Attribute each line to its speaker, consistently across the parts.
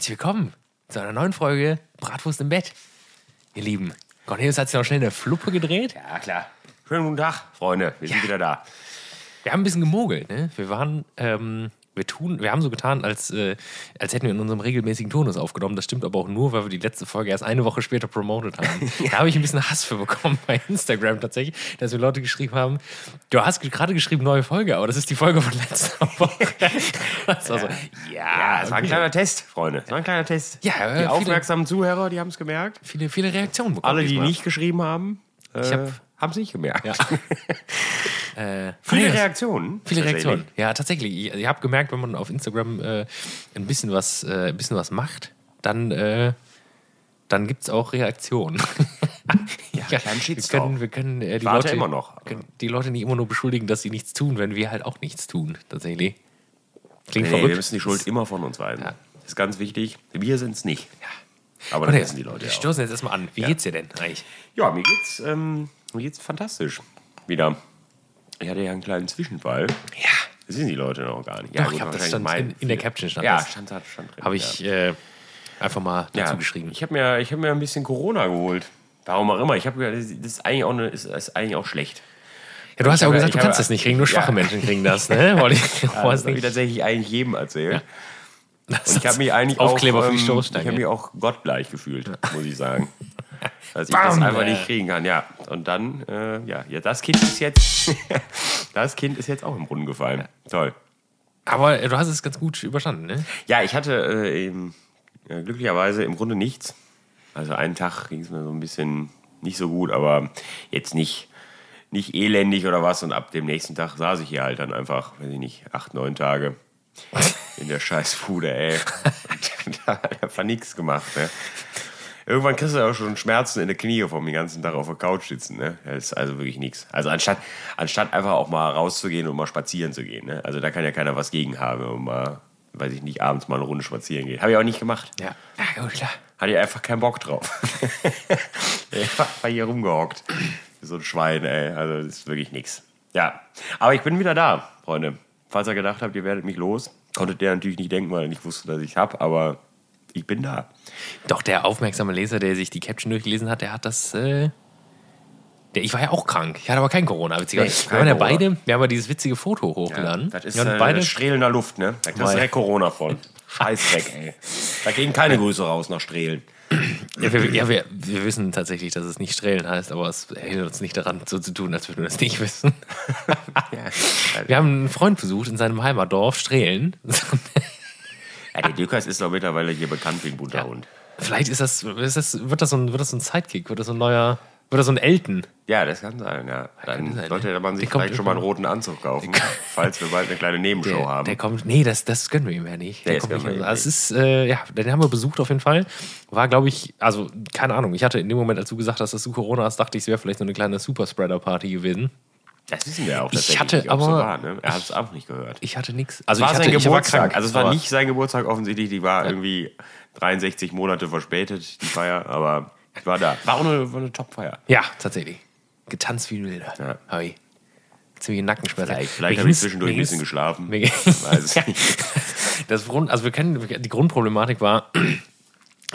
Speaker 1: Herzlich willkommen zu einer neuen Folge Bratwurst im Bett. Ihr Lieben, Cornelius hat sich noch schnell eine Fluppe gedreht.
Speaker 2: Ja, klar. Schönen guten Tag, Freunde. Wir sind
Speaker 1: Ja.
Speaker 2: wieder da.
Speaker 1: Wir haben ein bisschen gemogelt, ne? Wir waren, ähm, wir tun, wir haben so getan, als, äh, als hätten wir in unserem regelmäßigen Turnus aufgenommen. Das stimmt aber auch nur, weil wir die letzte Folge erst eine Woche später promotet haben. Da habe ich ein bisschen Hass für bekommen bei Instagram tatsächlich, dass mir Leute geschrieben haben, du hast gerade geschrieben neue Folge, aber das ist die Folge von letzter Woche. Das war so,
Speaker 2: Ja, es war ein kleiner Test, Freunde. Es war ein kleiner Test.
Speaker 1: Ja, äh,
Speaker 2: die
Speaker 1: viele-
Speaker 2: aufmerksamen Zuhörer, die haben es gemerkt.
Speaker 1: viele, viele Reaktionen bekommen.
Speaker 2: Alle, die
Speaker 1: diesmal.
Speaker 2: nicht geschrieben haben, äh,
Speaker 1: Ich hab-
Speaker 2: haben es nicht gemerkt.
Speaker 1: Ja. äh,
Speaker 2: Viele
Speaker 1: Cornelius,
Speaker 2: Reaktionen.
Speaker 1: Viele. Reaktionen. Ja, tatsächlich. Ich, ich habe gemerkt, wenn man auf Instagram äh, ein, bisschen was, äh, ein bisschen was macht, dann, äh, dann gibt es auch Reaktionen.
Speaker 2: Ja, kleinen
Speaker 1: wir
Speaker 2: Shitstorm.
Speaker 1: können, wir können äh, die,
Speaker 2: Warte
Speaker 1: Leute,
Speaker 2: immer noch.
Speaker 1: können die Leute nicht immer nur beschuldigen, dass sie nichts tun, wenn wir halt auch nichts tun, tatsächlich. Klingt
Speaker 2: Nee, wir
Speaker 1: verrückt.
Speaker 2: müssen die Schuld immer von uns weisen.
Speaker 1: Ja.
Speaker 2: Das ist ganz wichtig. Wir sind es nicht.
Speaker 1: Ja.
Speaker 2: Aber das wissen die Leute
Speaker 1: wir
Speaker 2: ja
Speaker 1: stoßen jetzt erstmal an. Wie geht's dir denn eigentlich?
Speaker 2: Ja, mir geht's, ähm, mir geht's fantastisch. Wieder. Ich hatte ja einen kleinen Zwischenfall.
Speaker 1: Ja.
Speaker 2: Das wissen die Leute noch gar nicht.
Speaker 1: Doch,
Speaker 2: gut,
Speaker 1: ich hab das stand in- in der Caption stand
Speaker 2: Ja,
Speaker 1: das.
Speaker 2: stand, stand, stand drin.
Speaker 1: Habe
Speaker 2: ja.
Speaker 1: ich äh, einfach mal dazu
Speaker 2: ja,
Speaker 1: geschrieben.
Speaker 2: Ich habe mir, ich hab mir ein bisschen Corona geholt. Warum auch immer. Ich habe das ist eigentlich auch, eine, ist, ist eigentlich auch schlecht.
Speaker 1: Ja, du hast ja auch
Speaker 2: habe-
Speaker 1: gesagt, du kannst
Speaker 2: habe-
Speaker 1: das nicht kriegen, nur schwache
Speaker 2: Ja.
Speaker 1: Menschen kriegen das, ne? Wollte ich,
Speaker 2: Ja, das habe ich tatsächlich eigentlich jedem erzählt. Und ich habe mich eigentlich
Speaker 1: Aufkleber
Speaker 2: auch, ähm. Ich habe mich auch gottgleich gefühlt, muss ich sagen. Dass ich das
Speaker 1: Bam,
Speaker 2: einfach
Speaker 1: ey.
Speaker 2: nicht kriegen kann, ja. Und dann, äh, ja, ja, das Kind ist jetzt, das Kind ist jetzt auch im Brunnen gefallen. Toll.
Speaker 1: Aber äh, du hast es ganz gut überstanden, ne?
Speaker 2: Ja, ich hatte äh, eben, äh, glücklicherweise im Grunde nichts. Also einen Tag ging es mir so ein bisschen nicht so gut, aber jetzt nicht, nicht elendig oder was. Und ab dem nächsten Tag saß ich hier halt dann einfach, weiß ich nicht, acht, neun Tage in der Scheißfude, ey. Und da hat einfach nichts gemacht, ne? Irgendwann kriegst du auch schon Schmerzen in den Knie vom den ganzen Tag auf der Couch sitzen. Ne? Das ist also wirklich nichts. Also anstatt, anstatt einfach auch mal rauszugehen und mal spazieren zu gehen. Ne? Also da kann ja keiner was gegen haben und mal, weiß ich nicht, abends mal eine Runde spazieren gehen. Habe ich auch nicht gemacht.
Speaker 1: Ja. Ja, gut, klar.
Speaker 2: Hatte ich einfach keinen Bock drauf. ich war hier rumgehockt. So ein Schwein, ey. Also das ist wirklich nichts. Ja, aber ich bin wieder da, Freunde. Falls ihr gedacht habt, ihr werdet mich los, konntet ihr natürlich nicht denken, weil ihr nicht wusstet, dass ich hab, aber ich bin da.
Speaker 1: Doch, der aufmerksame Leser, der sich die Caption durchgelesen hat, der hat das. Äh, der, ich war ja auch krank. Ich hatte aber kein Corona, witzigerweise.
Speaker 2: Nee,
Speaker 1: wir waren ja beide, wir haben ja dieses witzige Foto hochgeladen.
Speaker 2: Das ist
Speaker 1: ja,
Speaker 2: äh,
Speaker 1: beide,
Speaker 2: strahlender Luft, ne? Da kriegst du direkt Corona von. Scheiß weg, ey. Da gehen keine Grüße raus nach Strehlen.
Speaker 1: ja, wir, ja wir, wir wissen tatsächlich, dass es nicht Strählen heißt, aber es hält uns nicht daran, so zu tun, als würden wir das nicht wissen. Wir haben einen Freund besucht in seinem Heimatdorf, Strählen.
Speaker 2: Ja, der Dürkers ist doch mittlerweile hier bekannt wie ein bunter Hund.
Speaker 1: Vielleicht ist das, ist das, wird, das so ein, wird das so ein Sidekick, wird das so ein neuer, wird das so ein Elton?
Speaker 2: Ja, das kann sein, ja. Dann
Speaker 1: sein,
Speaker 2: sollte
Speaker 1: ne?
Speaker 2: man sich
Speaker 1: Der
Speaker 2: vielleicht schon mal einen roten Anzug kaufen, falls wir bald eine kleine Nebenshow
Speaker 1: Der,
Speaker 2: haben.
Speaker 1: der kommt, nee, das, das gönnen wir ihm ja nicht. Der
Speaker 2: das
Speaker 1: kommt nicht Also es ist, äh, ja, den haben wir besucht auf jeden Fall. War, glaube ich, also, keine Ahnung. Ich hatte in dem Moment, als du gesagt hast, dass du Corona hast, dachte ich, es wäre vielleicht so eine kleine Superspreader-Party gewesen.
Speaker 2: Das wissen wir auch
Speaker 1: Ich
Speaker 2: tatsächlich,
Speaker 1: hatte
Speaker 2: nicht, ob so
Speaker 1: aber-
Speaker 2: war, ne? Er hat es auch nicht gehört.
Speaker 1: Ich hatte nichts. Also,
Speaker 2: war
Speaker 1: ich hatte,
Speaker 2: sein
Speaker 1: ich war
Speaker 2: Geburtstag.
Speaker 1: krank.
Speaker 2: also es war
Speaker 1: aber-
Speaker 2: nicht sein Geburtstag offensichtlich, die war irgendwie 63 Monate verspätet, die Feier, aber ich war da. War auch eine, war eine Top-Feier.
Speaker 1: Ja, tatsächlich. Getanzt wie ein Wilder.
Speaker 2: Ja.
Speaker 1: Hab ich. Ziemliche Nackenschmerzen.
Speaker 2: Vielleicht, vielleicht habe ich zwischendurch ein bisschen geschlafen. Weiß es
Speaker 1: Ja.
Speaker 2: nicht.
Speaker 1: Das Grund, also wir kennen, die Grundproblematik war,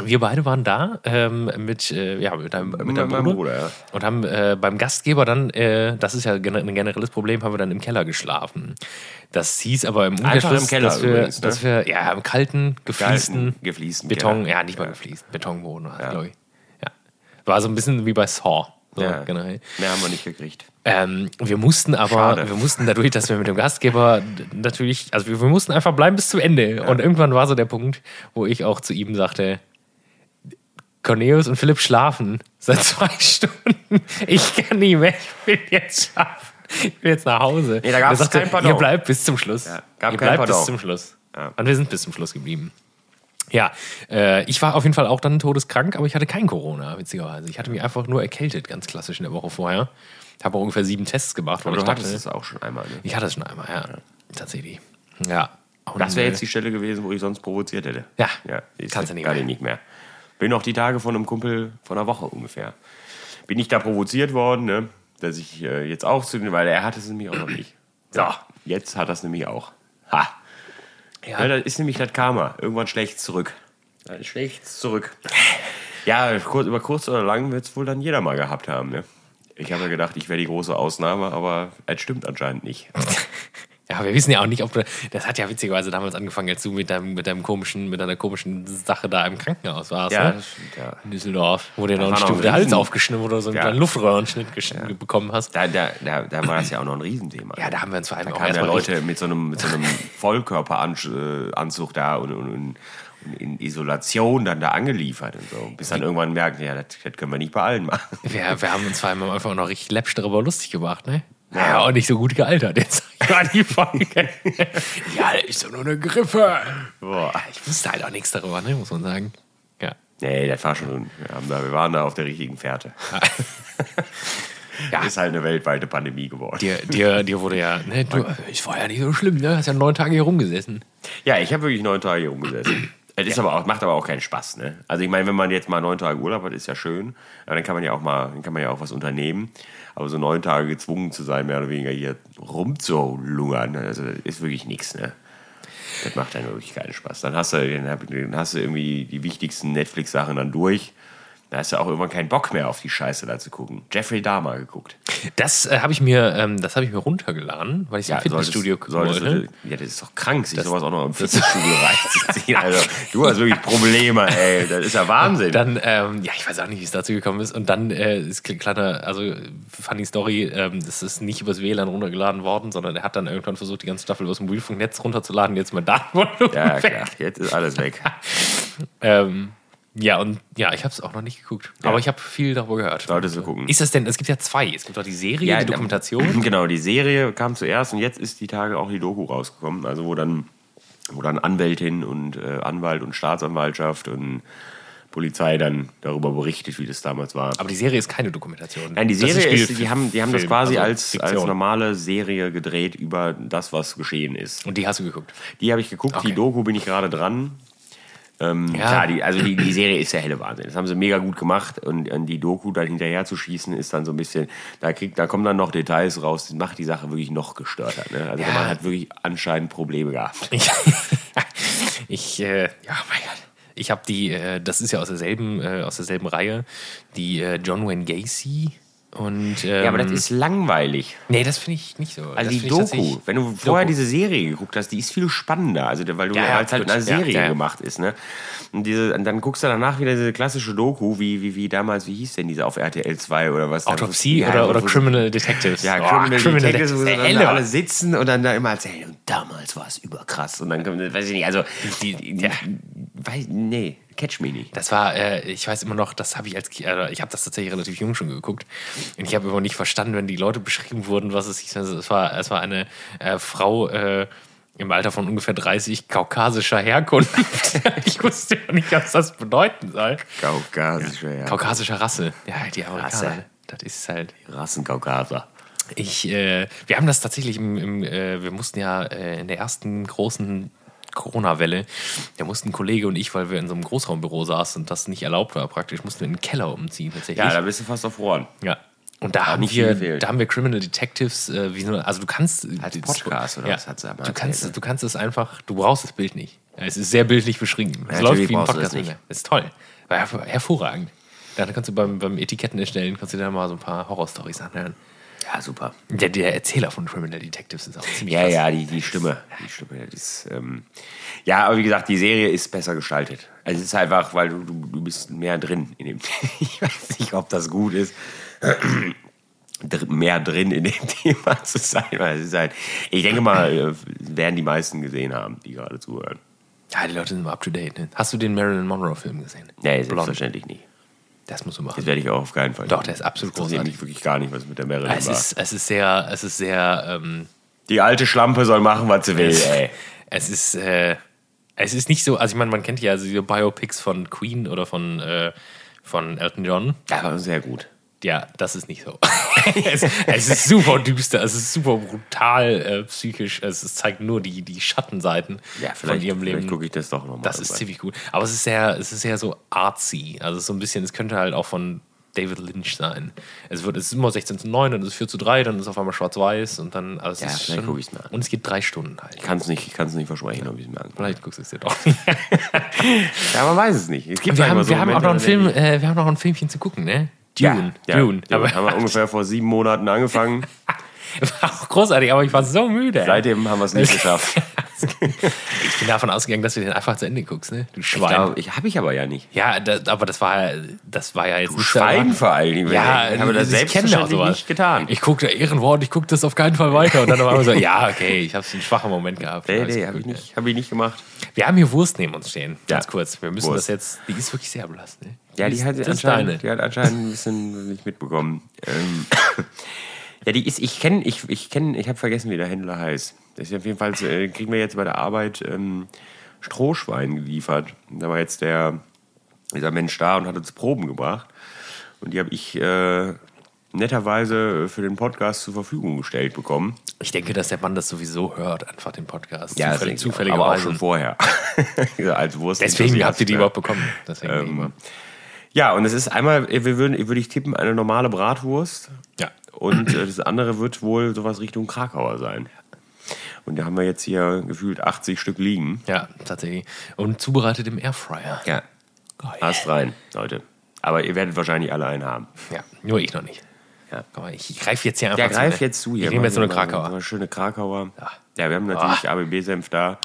Speaker 1: wir beide waren da ähm, mit, äh, ja, mit deinem, mit deinem Bruder,
Speaker 2: Bruder, ja.
Speaker 1: und haben äh, beim Gastgeber dann, äh, das ist ja ein generelles Problem, haben wir dann im Keller geschlafen. Das hieß aber im Umkehrschluss,
Speaker 2: im Keller
Speaker 1: dass, wir,
Speaker 2: übrigens, ne?
Speaker 1: dass wir, ja, im kalten, gefliesten,
Speaker 2: gefliesten
Speaker 1: Beton,
Speaker 2: Keller.
Speaker 1: ja, nicht mal
Speaker 2: Ja.
Speaker 1: gefliest, Betonboden
Speaker 2: Ja.
Speaker 1: glaube ich. Ja. War so ein bisschen wie bei Saw. So,
Speaker 2: Ja.
Speaker 1: generell.
Speaker 2: Mehr haben wir nicht gekriegt.
Speaker 1: Ähm, wir mussten aber,
Speaker 2: Schade.
Speaker 1: wir mussten dadurch, dass wir mit dem Gastgeber natürlich, also wir, wir mussten einfach bleiben bis zum Ende. Und irgendwann war so der Punkt, wo ich auch zu ihm sagte, Cornelius und Philipp schlafen seit zwei Stunden. Ich kann nicht mehr, ich will jetzt schlafen. Ich will jetzt nach Hause.
Speaker 2: Nee, da
Speaker 1: Er sagte,
Speaker 2: kein Pardon.
Speaker 1: Ihr bleibt bis zum Schluss.
Speaker 2: Ja, gab
Speaker 1: ihr bleibt bis
Speaker 2: Pardon.
Speaker 1: zum Schluss.
Speaker 2: Ja.
Speaker 1: Und wir sind bis zum Schluss geblieben. Ja, äh, ich war auf jeden Fall auch dann todeskrank, aber ich hatte kein Corona, witzigerweise. Ich hatte mich einfach nur erkältet, ganz klassisch in der Woche vorher. Habe auch ungefähr sieben Tests gemacht,
Speaker 2: Aber
Speaker 1: ich
Speaker 2: du
Speaker 1: dachte,
Speaker 2: hattest es auch schon einmal, ne?
Speaker 1: ich hatte es schon einmal, ja. Tatsächlich. Ja. Und,
Speaker 2: Das wäre
Speaker 1: äh,
Speaker 2: jetzt die Stelle gewesen, wo ich sonst provoziert hätte.
Speaker 1: Ja.
Speaker 2: ja
Speaker 1: Kannst du nicht mehr.
Speaker 2: nicht mehr. Bin noch die Tage von einem Kumpel von einer Woche ungefähr. Bin ich da provoziert worden, ne? dass ich äh, jetzt auch zu den, weil er hatte es nämlich auch noch nicht. So, jetzt hat er es nämlich auch. Ha.
Speaker 1: Ja.
Speaker 2: Ja, das ist nämlich das Karma. Irgendwann schlägt zurück. Dann schlägt zurück. Ja, kurz, über kurz oder lang wird es wohl dann jeder mal gehabt haben. Ne? Ich habe ja gedacht, ich wäre die große Ausnahme, aber es stimmt anscheinend nicht.
Speaker 1: Ja, wir wissen ja auch nicht, ob du. Das hat ja witzigerweise damals angefangen, als du mit deinem, mit deinem komischen, mit deiner komischen Sache da im Krankenhaus warst.
Speaker 2: Ja,
Speaker 1: ne?
Speaker 2: stimmt, ja.
Speaker 1: In Düsseldorf, wo dir noch ein Stück der Hals aufgeschnitten oder so einen
Speaker 2: Ja.
Speaker 1: Luftröhrenschnitt gesch- bekommen hast.
Speaker 2: Da, da, da, da war das ja auch noch ein Riesenthema.
Speaker 1: Ja, da haben wir uns vor allem
Speaker 2: Da
Speaker 1: auch
Speaker 2: kamen ja Leute mit so einem, mit so einem Vollkörperanzug da und, und, und, in Isolation dann da angeliefert und so. Bis dann irgendwann merken, ja, das, das können wir nicht bei allen machen.
Speaker 1: Wir, wir haben uns vor allem auch noch richtig läppsch darüber lustig gemacht, ne? Ja, auch nicht so gut gealtert. Jetzt war die Folge. ja, ist doch nur eine Griffe.
Speaker 2: Boah.
Speaker 1: Ich wusste halt auch nichts darüber, ne, muss man sagen. Ja.
Speaker 2: Nee, das war schon, wir, haben da, wir waren da auf der richtigen Fährte.
Speaker 1: Ja.
Speaker 2: Ist halt eine weltweite Pandemie geworden.
Speaker 1: Dir, dir, dir wurde ja, ne, du, es war ja nicht so schlimm, ne? Hast ja neun Tage hier rumgesessen.
Speaker 2: Ja, ich habe wirklich neun Tage hier rumgesessen. Es ist aber auch, macht aber auch keinen Spaß, ne? Also ich meine, wenn man jetzt mal neun Tage Urlaub hat, ist ja schön. Aber dann kann man ja auch mal, dann kann man ja auch was unternehmen. Aber so neun Tage gezwungen zu sein, mehr oder weniger hier rumzulungern, also ist wirklich nichts, ne? Das macht dann wirklich keinen Spaß. Dann hast du, dann hast du irgendwie die wichtigsten Netflix-Sachen dann durch. Da hast du auch irgendwann keinen Bock mehr auf die Scheiße da zu gucken. Jeffrey Dahmer geguckt.
Speaker 1: Das äh, habe ich mir, ähm, das habe ich mir runtergeladen, weil ich im Fitnessstudio gucken wollte.
Speaker 2: Ja, das ist doch krank, sich sowas auch noch im Fitnessstudio reinzuziehen. Also, du hast wirklich Probleme, ey. Das ist ja Wahnsinn.
Speaker 1: Dann, ähm, ja, ich weiß auch nicht, wie es dazu gekommen ist. Und dann äh, ist ein kleiner, also funny Story, ähm, das ist nicht übers WLAN runtergeladen worden, sondern er hat dann irgendwann versucht, die ganze Staffel übers Mobilfunknetz runterzuladen. Jetzt mal Datenvolumen
Speaker 2: ja,
Speaker 1: weg.
Speaker 2: klar. Jetzt ist alles weg.
Speaker 1: Ähm, ja, und ja, ich habe es auch noch nicht geguckt. Aber ich habe viel darüber gehört.
Speaker 2: Solltest du gucken.
Speaker 1: Ist das denn, es gibt ja zwei. Es gibt auch die Serie,
Speaker 2: Ja,
Speaker 1: die Dokumentation.
Speaker 2: Genau, die Serie kam zuerst und jetzt ist die Tage auch die Doku rausgekommen. Also, wo dann, wo dann Anwältin und äh, Anwalt und Staatsanwaltschaft und Polizei dann darüber berichtet, wie das damals war.
Speaker 1: Aber die Serie ist keine Dokumentation.
Speaker 2: Nein, die
Speaker 1: Das
Speaker 2: Serie
Speaker 1: Spiel-
Speaker 2: ist, die haben, die haben das
Speaker 1: Film,
Speaker 2: quasi
Speaker 1: also
Speaker 2: als, als normale Serie gedreht über das, was geschehen ist.
Speaker 1: Und die hast du geguckt.
Speaker 2: Die habe ich geguckt,
Speaker 1: Okay.
Speaker 2: die Doku bin ich gerade dran. Ähm,
Speaker 1: Ja.
Speaker 2: Klar, die, also die, die Serie ist ja helle Wahnsinn. Das haben sie mega gut gemacht und, und die Doku dann hinterher zu schießen ist dann so ein bisschen, da kriegt, da kommen dann noch Details raus, das macht die Sache wirklich noch gestörter. Ne? Also
Speaker 1: Ja.
Speaker 2: man hat wirklich anscheinend Probleme gehabt.
Speaker 1: Ich, ich äh, ja, mein Gott. Ich habe die, äh, das ist ja aus derselben, äh, aus derselben Reihe, die äh, John Wayne Gacy und. Ähm,
Speaker 2: Ja, aber das ist langweilig.
Speaker 1: Nee, das finde ich nicht so.
Speaker 2: Also
Speaker 1: das
Speaker 2: die Doku, wenn du vorher
Speaker 1: Doku.
Speaker 2: diese Serie geguckt hast, die ist viel spannender, also weil du
Speaker 1: Ja,
Speaker 2: halt in einer Serie
Speaker 1: ja, ja.
Speaker 2: gemacht ist, ne? Und, diese, und dann guckst du danach wieder diese klassische Doku, wie, wie, wie damals, wie hieß denn diese auf RTL 2 oder was?
Speaker 1: Autopsie
Speaker 2: Ja,
Speaker 1: oder, oder Criminal Detectives.
Speaker 2: Ja,
Speaker 1: Oh,
Speaker 2: Criminal, Detectives, wo sie dann da alle sitzen und dann da immer erzählen, und damals war es überkrass. Und dann kommt, weiß ich nicht, also,
Speaker 1: Die-
Speaker 2: die,
Speaker 1: ja.
Speaker 2: weiß, nee, catch me nicht.
Speaker 1: Das war, äh, ich weiß immer noch, das habe ich als, äh, ich habe das tatsächlich relativ jung schon geguckt. Und ich habe immer nicht verstanden, wenn die Leute beschrieben wurden, was es hieß. Also es war, es war eine äh, Frau äh, im Alter von ungefähr 30 kaukasischer Herkunft. ich wusste ja nicht, was das bedeuten soll.
Speaker 2: Kaukasische, ja.
Speaker 1: Kaukasischer Rasse. Ja, die Amerikaner.
Speaker 2: Rasse.
Speaker 1: Das ist halt.
Speaker 2: Rassenkaukaser.
Speaker 1: Ich, äh, wir haben das tatsächlich im, im äh, wir mussten ja äh, in der ersten großen Corona-Welle, da mussten ein Kollege und ich, weil wir in so einem Großraumbüro saßen und das nicht erlaubt war, praktisch, mussten wir in den Keller umziehen tatsächlich.
Speaker 2: Ja, da bist du fast erfroren.
Speaker 1: Ja. Und da haben, wir, da haben wir Criminal Detectives, äh, wie so, also du kannst.
Speaker 2: Als Podcast oder
Speaker 1: ja,
Speaker 2: was hat sie aber
Speaker 1: du
Speaker 2: erzählt,
Speaker 1: kannst,
Speaker 2: ne?
Speaker 1: du kannst es einfach, du brauchst das Bild nicht. Ja, Es ist sehr bildlich beschrieben. Es
Speaker 2: Natürlich
Speaker 1: läuft wie ein Podcast
Speaker 2: das
Speaker 1: ist toll. War hervor- hervorragend. Dann kannst du beim, beim Etiketten erstellen, kannst du dir da mal so ein paar Horrorstories anhören.
Speaker 2: Ja, super.
Speaker 1: Der, der Erzähler von Criminal Detectives ist auch ziemlich
Speaker 2: Ja,
Speaker 1: krass.
Speaker 2: ja, die, die Stimme. Die Stimme, ist, ähm, ja, aber wie gesagt, die Serie ist besser gestaltet. Also es ist einfach, weil du, du, bist mehr drin in dem Ich weiß nicht, ob das gut ist. mehr drin in dem Thema zu sein, weil es ist halt, ich denke mal, äh, werden die meisten gesehen haben, die gerade zuhören.
Speaker 1: Ja, die Leute sind immer up to date. Ne? Hast du den Marilyn Monroe-Film gesehen?
Speaker 2: Nee,
Speaker 1: Blond.
Speaker 2: selbstverständlich nicht.
Speaker 1: Das musst du machen.
Speaker 2: Das werde ich auch auf keinen Fall.
Speaker 1: Doch, der ist absolut
Speaker 2: Das
Speaker 1: großartig.
Speaker 2: mich wirklich gar nicht, was mit der Marilyn
Speaker 1: Es
Speaker 2: war.
Speaker 1: ist, es ist sehr, es ist sehr, ähm,
Speaker 2: Die alte Schlampe soll machen, was sie will, ey.
Speaker 1: es ist, äh, es ist nicht so, also ich meine, man kennt ja also diese Biopics von Queen oder von, äh, von Elton John.
Speaker 2: Ja, aber sehr gut.
Speaker 1: Ja, das ist nicht so. es, es ist super düster, es ist super brutal äh, psychisch. Es, es zeigt nur die, die Schattenseiten
Speaker 2: Ja,
Speaker 1: von
Speaker 2: vielleicht,
Speaker 1: ihrem
Speaker 2: vielleicht
Speaker 1: Leben.
Speaker 2: gucke ich das doch nochmal.
Speaker 1: Das ist ziemlich gut. Aber es ist sehr, es ist sehr so artsy. Also so ein bisschen, es könnte halt auch von David Lynch sein. Es wird es ist immer 16 zu 9, dann ist es 4 zu 3, dann ist es auf einmal schwarz-weiß und dann. Also es
Speaker 2: Ja,
Speaker 1: ist
Speaker 2: vielleicht
Speaker 1: schon-
Speaker 2: guck ich's mal an.
Speaker 1: Und es geht drei Stunden halt.
Speaker 2: Ich kann es nicht, ich nicht versprechen, ob ich es mir angucke.
Speaker 1: Vielleicht guckst du es dir doch.
Speaker 2: Ja, man weiß es nicht. Es gibt
Speaker 1: wir
Speaker 2: manchmal
Speaker 1: haben,
Speaker 2: so
Speaker 1: wir haben auch noch einen Film, äh, wir haben noch ein Filmchen zu gucken, ne?
Speaker 2: Ja,
Speaker 1: Dune.
Speaker 2: ja,
Speaker 1: Dune.
Speaker 2: Aber
Speaker 1: Aber
Speaker 2: haben wir ungefähr vor sieben Monaten angefangen.
Speaker 1: war auch großartig, aber ich war so müde.
Speaker 2: Seitdem haben wir es nicht geschafft.
Speaker 1: Ich bin davon ausgegangen, dass du den einfach zu Ende guckst, ne? Du
Speaker 2: Ich
Speaker 1: Schwein.
Speaker 2: glaube, ich habe ich aber ja nicht.
Speaker 1: ja, das, aber das war, das war ja jetzt nicht
Speaker 2: Schwein vor allen Dingen.
Speaker 1: Ja,
Speaker 2: ich habe das
Speaker 1: ich
Speaker 2: selbstverständlich nicht getan.
Speaker 1: Ich guckte Ehrenwort, ich gucke das auf keinen Fall weiter. Und dann auf einmal so, ja, okay, ich habe einen schwachen Moment gehabt.
Speaker 2: nee, nee, habe ich,
Speaker 1: ne?
Speaker 2: nicht, hab ich nicht gemacht.
Speaker 1: Wir haben hier Wurst neben uns stehen, ganz
Speaker 2: Ja,
Speaker 1: kurz. Wir müssen
Speaker 2: Wurst.
Speaker 1: das jetzt, die ist wirklich sehr blass. Ne?
Speaker 2: Ja, die
Speaker 1: ist-
Speaker 2: hat, anscheinend,
Speaker 1: deine.
Speaker 2: die hat anscheinend ein bisschen nicht mitbekommen. Ähm, ja, die ist, ich kenne, ich, ich kenne, ich habe vergessen, wie der Händler heißt. Das ist auf jeden Fall, äh, kriegen wir jetzt bei der Arbeit ähm, Strohschwein geliefert. Da war jetzt der, dieser Mensch da und hat uns Proben gebracht. Und die habe ich äh, netterweise für den Podcast zur Verfügung gestellt bekommen.
Speaker 1: Ich denke, dass der Mann das sowieso hört, einfach den Podcast.
Speaker 2: das
Speaker 1: Zufällig,
Speaker 2: auch, aber auch schon
Speaker 1: zufälligerweise.
Speaker 2: vorher. Ja, Als Wurst
Speaker 1: Deswegen habt ihr die
Speaker 2: ja.
Speaker 1: überhaupt bekommen. Deswegen
Speaker 2: Ähm. Ja, und es ist einmal, wir würden, würde ich tippen, eine normale Bratwurst.
Speaker 1: Ja.
Speaker 2: Und äh, das andere wird wohl sowas Richtung Krakauer sein. Und da haben wir jetzt hier gefühlt 80 Stück liegen.
Speaker 1: ja, tatsächlich. Und zubereitet im Airfryer.
Speaker 2: Ja.
Speaker 1: Geil.
Speaker 2: Hast rein, Leute. Aber ihr werdet wahrscheinlich alle einen haben.
Speaker 1: Ja, nur ich noch nicht.
Speaker 2: Ja.
Speaker 1: Mal, ich greife jetzt hier einfach
Speaker 2: Ja,
Speaker 1: zu,
Speaker 2: greif
Speaker 1: ne?
Speaker 2: jetzt zu hier.
Speaker 1: Ich nehme jetzt so eine Krakauer.
Speaker 2: mal schöne Krakauer.
Speaker 1: Ja.
Speaker 2: Ja, wir haben natürlich ABB-Senf da.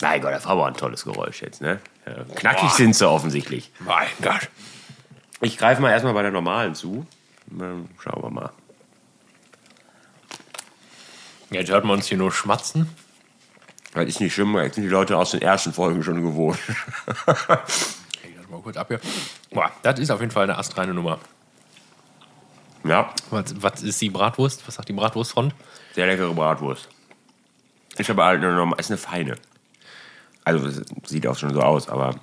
Speaker 2: Mein Gott, das war aber ein tolles Geräusch jetzt, ne? Ja, knackig
Speaker 1: Boah.
Speaker 2: sind sie offensichtlich.
Speaker 1: Mein Gott.
Speaker 2: Ich greife mal erstmal bei der normalen zu. Dann Schauen wir mal.
Speaker 1: Jetzt hört man uns hier nur schmatzen.
Speaker 2: Das ist nicht schlimm, das sind die Leute aus den ersten Folgen schon gewohnt.
Speaker 1: Ich das mal kurz ab hier. Boah, das ist auf jeden Fall eine astreine Nummer.
Speaker 2: Ja,
Speaker 1: Was, was ist die Bratwurst? Was sagt die Bratwurstfront?
Speaker 2: sehr leckere Bratwurst. Ist aber halt eine, norma- ist eine feine. Also sieht auch schon so aus, aber